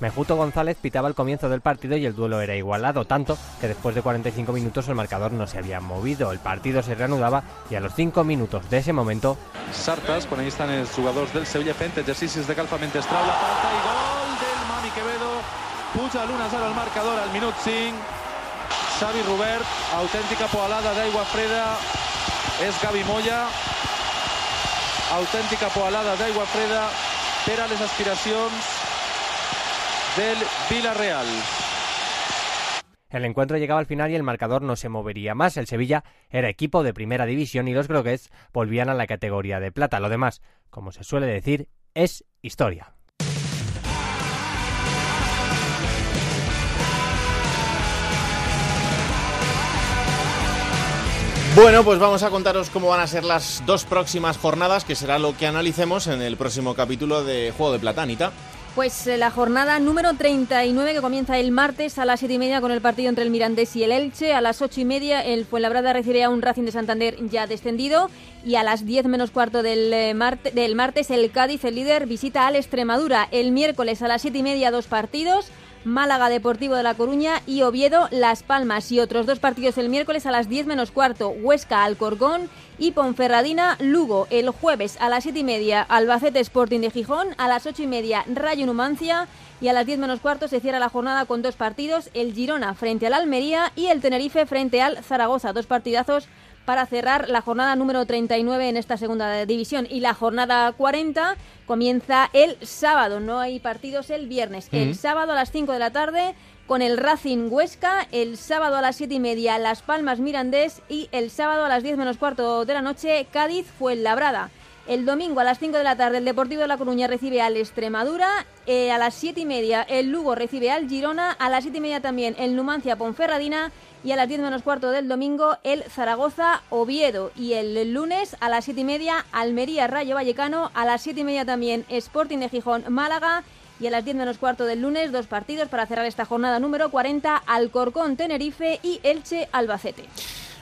Mejuto González pitaba el comienzo del partido y el duelo era igualado, tanto que después de 45 minutos el marcador no se había movido. El partido se reanudaba y a los 5 minutos de ese momento... Sartas, quan ahí estan els jugadors del Sevilla fent exercicis de calfament estrau, la falta i gol del Mami Quevedo. Puja l'1-0 al marcador al minut 5. Xavi Robert, autèntica poalada d'aigua freda. És Gavi Moya. Autèntica poalada d'aigua freda per a les aspiracions del Villarreal. El encuentro llegaba al final y el marcador no se movería más. El Sevilla era equipo de primera división y los groguets volvían a la categoría de plata. Lo demás, como se suele decir, es historia. Bueno, pues vamos a contaros cómo van a ser las dos próximas jornadas, que será lo que analicemos en el próximo capítulo de Juego de Platanita. Pues eh, la jornada número 39 que comienza el martes a las 7 y media con el partido entre el Mirandés y el Elche. A las 8 y media el Fuenlabrada recibe a un Racing de Santander ya descendido. Y a las 10 menos cuarto del, eh, del martes el Cádiz, el líder, visita al Extremadura. El miércoles a las 7 y media dos partidos. Málaga Deportivo de La Coruña y Oviedo Las Palmas. Y otros dos partidos el miércoles a las 10 menos cuarto, Huesca Alcorcón y Ponferradina Lugo. El jueves a las 7 y media, Albacete Sporting de Gijón. A las 8 y media, Rayo Numancia. Y a las 10 menos cuarto se cierra la jornada con dos partidos, el Girona frente al Almería y el Tenerife frente al Zaragoza. Dos partidazos para cerrar la jornada número 39 en esta segunda división. Y la jornada 40 comienza el sábado, no hay partidos el viernes. El sábado a las 5 de la tarde con el Racing Huesca, el sábado a las 7 y media Las Palmas Mirandés y el sábado a las 10 menos cuarto de la noche Cádiz Fuenlabrada. El domingo a las 5 de la tarde el Deportivo de La Coruña recibe al Extremadura, eh, a las 7 y media el Lugo recibe al Girona, a las 7 y media también el Numancia Ponferradina y a las 10 menos cuarto del domingo el Zaragoza Oviedo y el lunes a las 7 y media Almería Rayo Vallecano, a las 7 y media también Sporting de Gijón Málaga Y a las 10 menos cuarto del lunes, dos partidos para cerrar esta jornada número 40, Alcorcón, Tenerife y Elche, Albacete.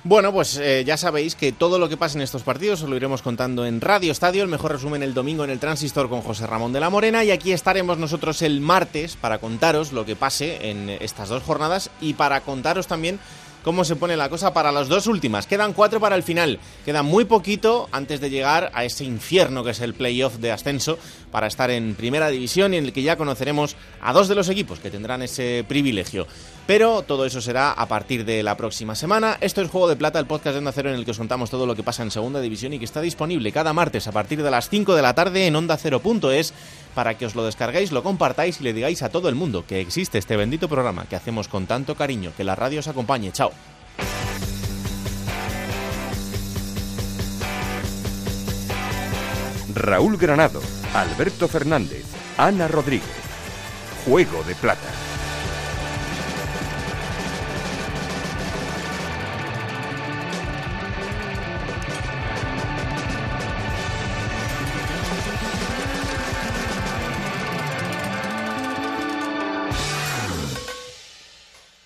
Bueno, pues eh, ya sabéis que todo lo que pasa en estos partidos os lo iremos contando en Radio Estadio, el mejor resumen el domingo en el Transistor con José Ramón de la Morena. Y aquí estaremos nosotros el martes para contaros lo que pase en estas dos jornadas y para contaros también cómo se pone la cosa para las dos últimas. Quedan cuatro para el final. Queda muy poquito antes de llegar a ese infierno que es el playoff de ascenso para estar en primera división y en el que ya conoceremos a dos de los equipos que tendrán ese privilegio. Pero todo eso será a partir de la próxima semana. Esto es Juego de Plata, el podcast de Onda Cero en el que os contamos todo lo que pasa en segunda división y que está disponible cada martes a partir de las 5 de la tarde en onda Cero.es para que os lo descarguéis, lo compartáis y le digáis a todo el mundo que existe este bendito programa que hacemos con tanto cariño. Que la radio os acompañe. Chao. Raúl Granado, Alberto Fernández, Ana Rodríguez. Juego de Plata.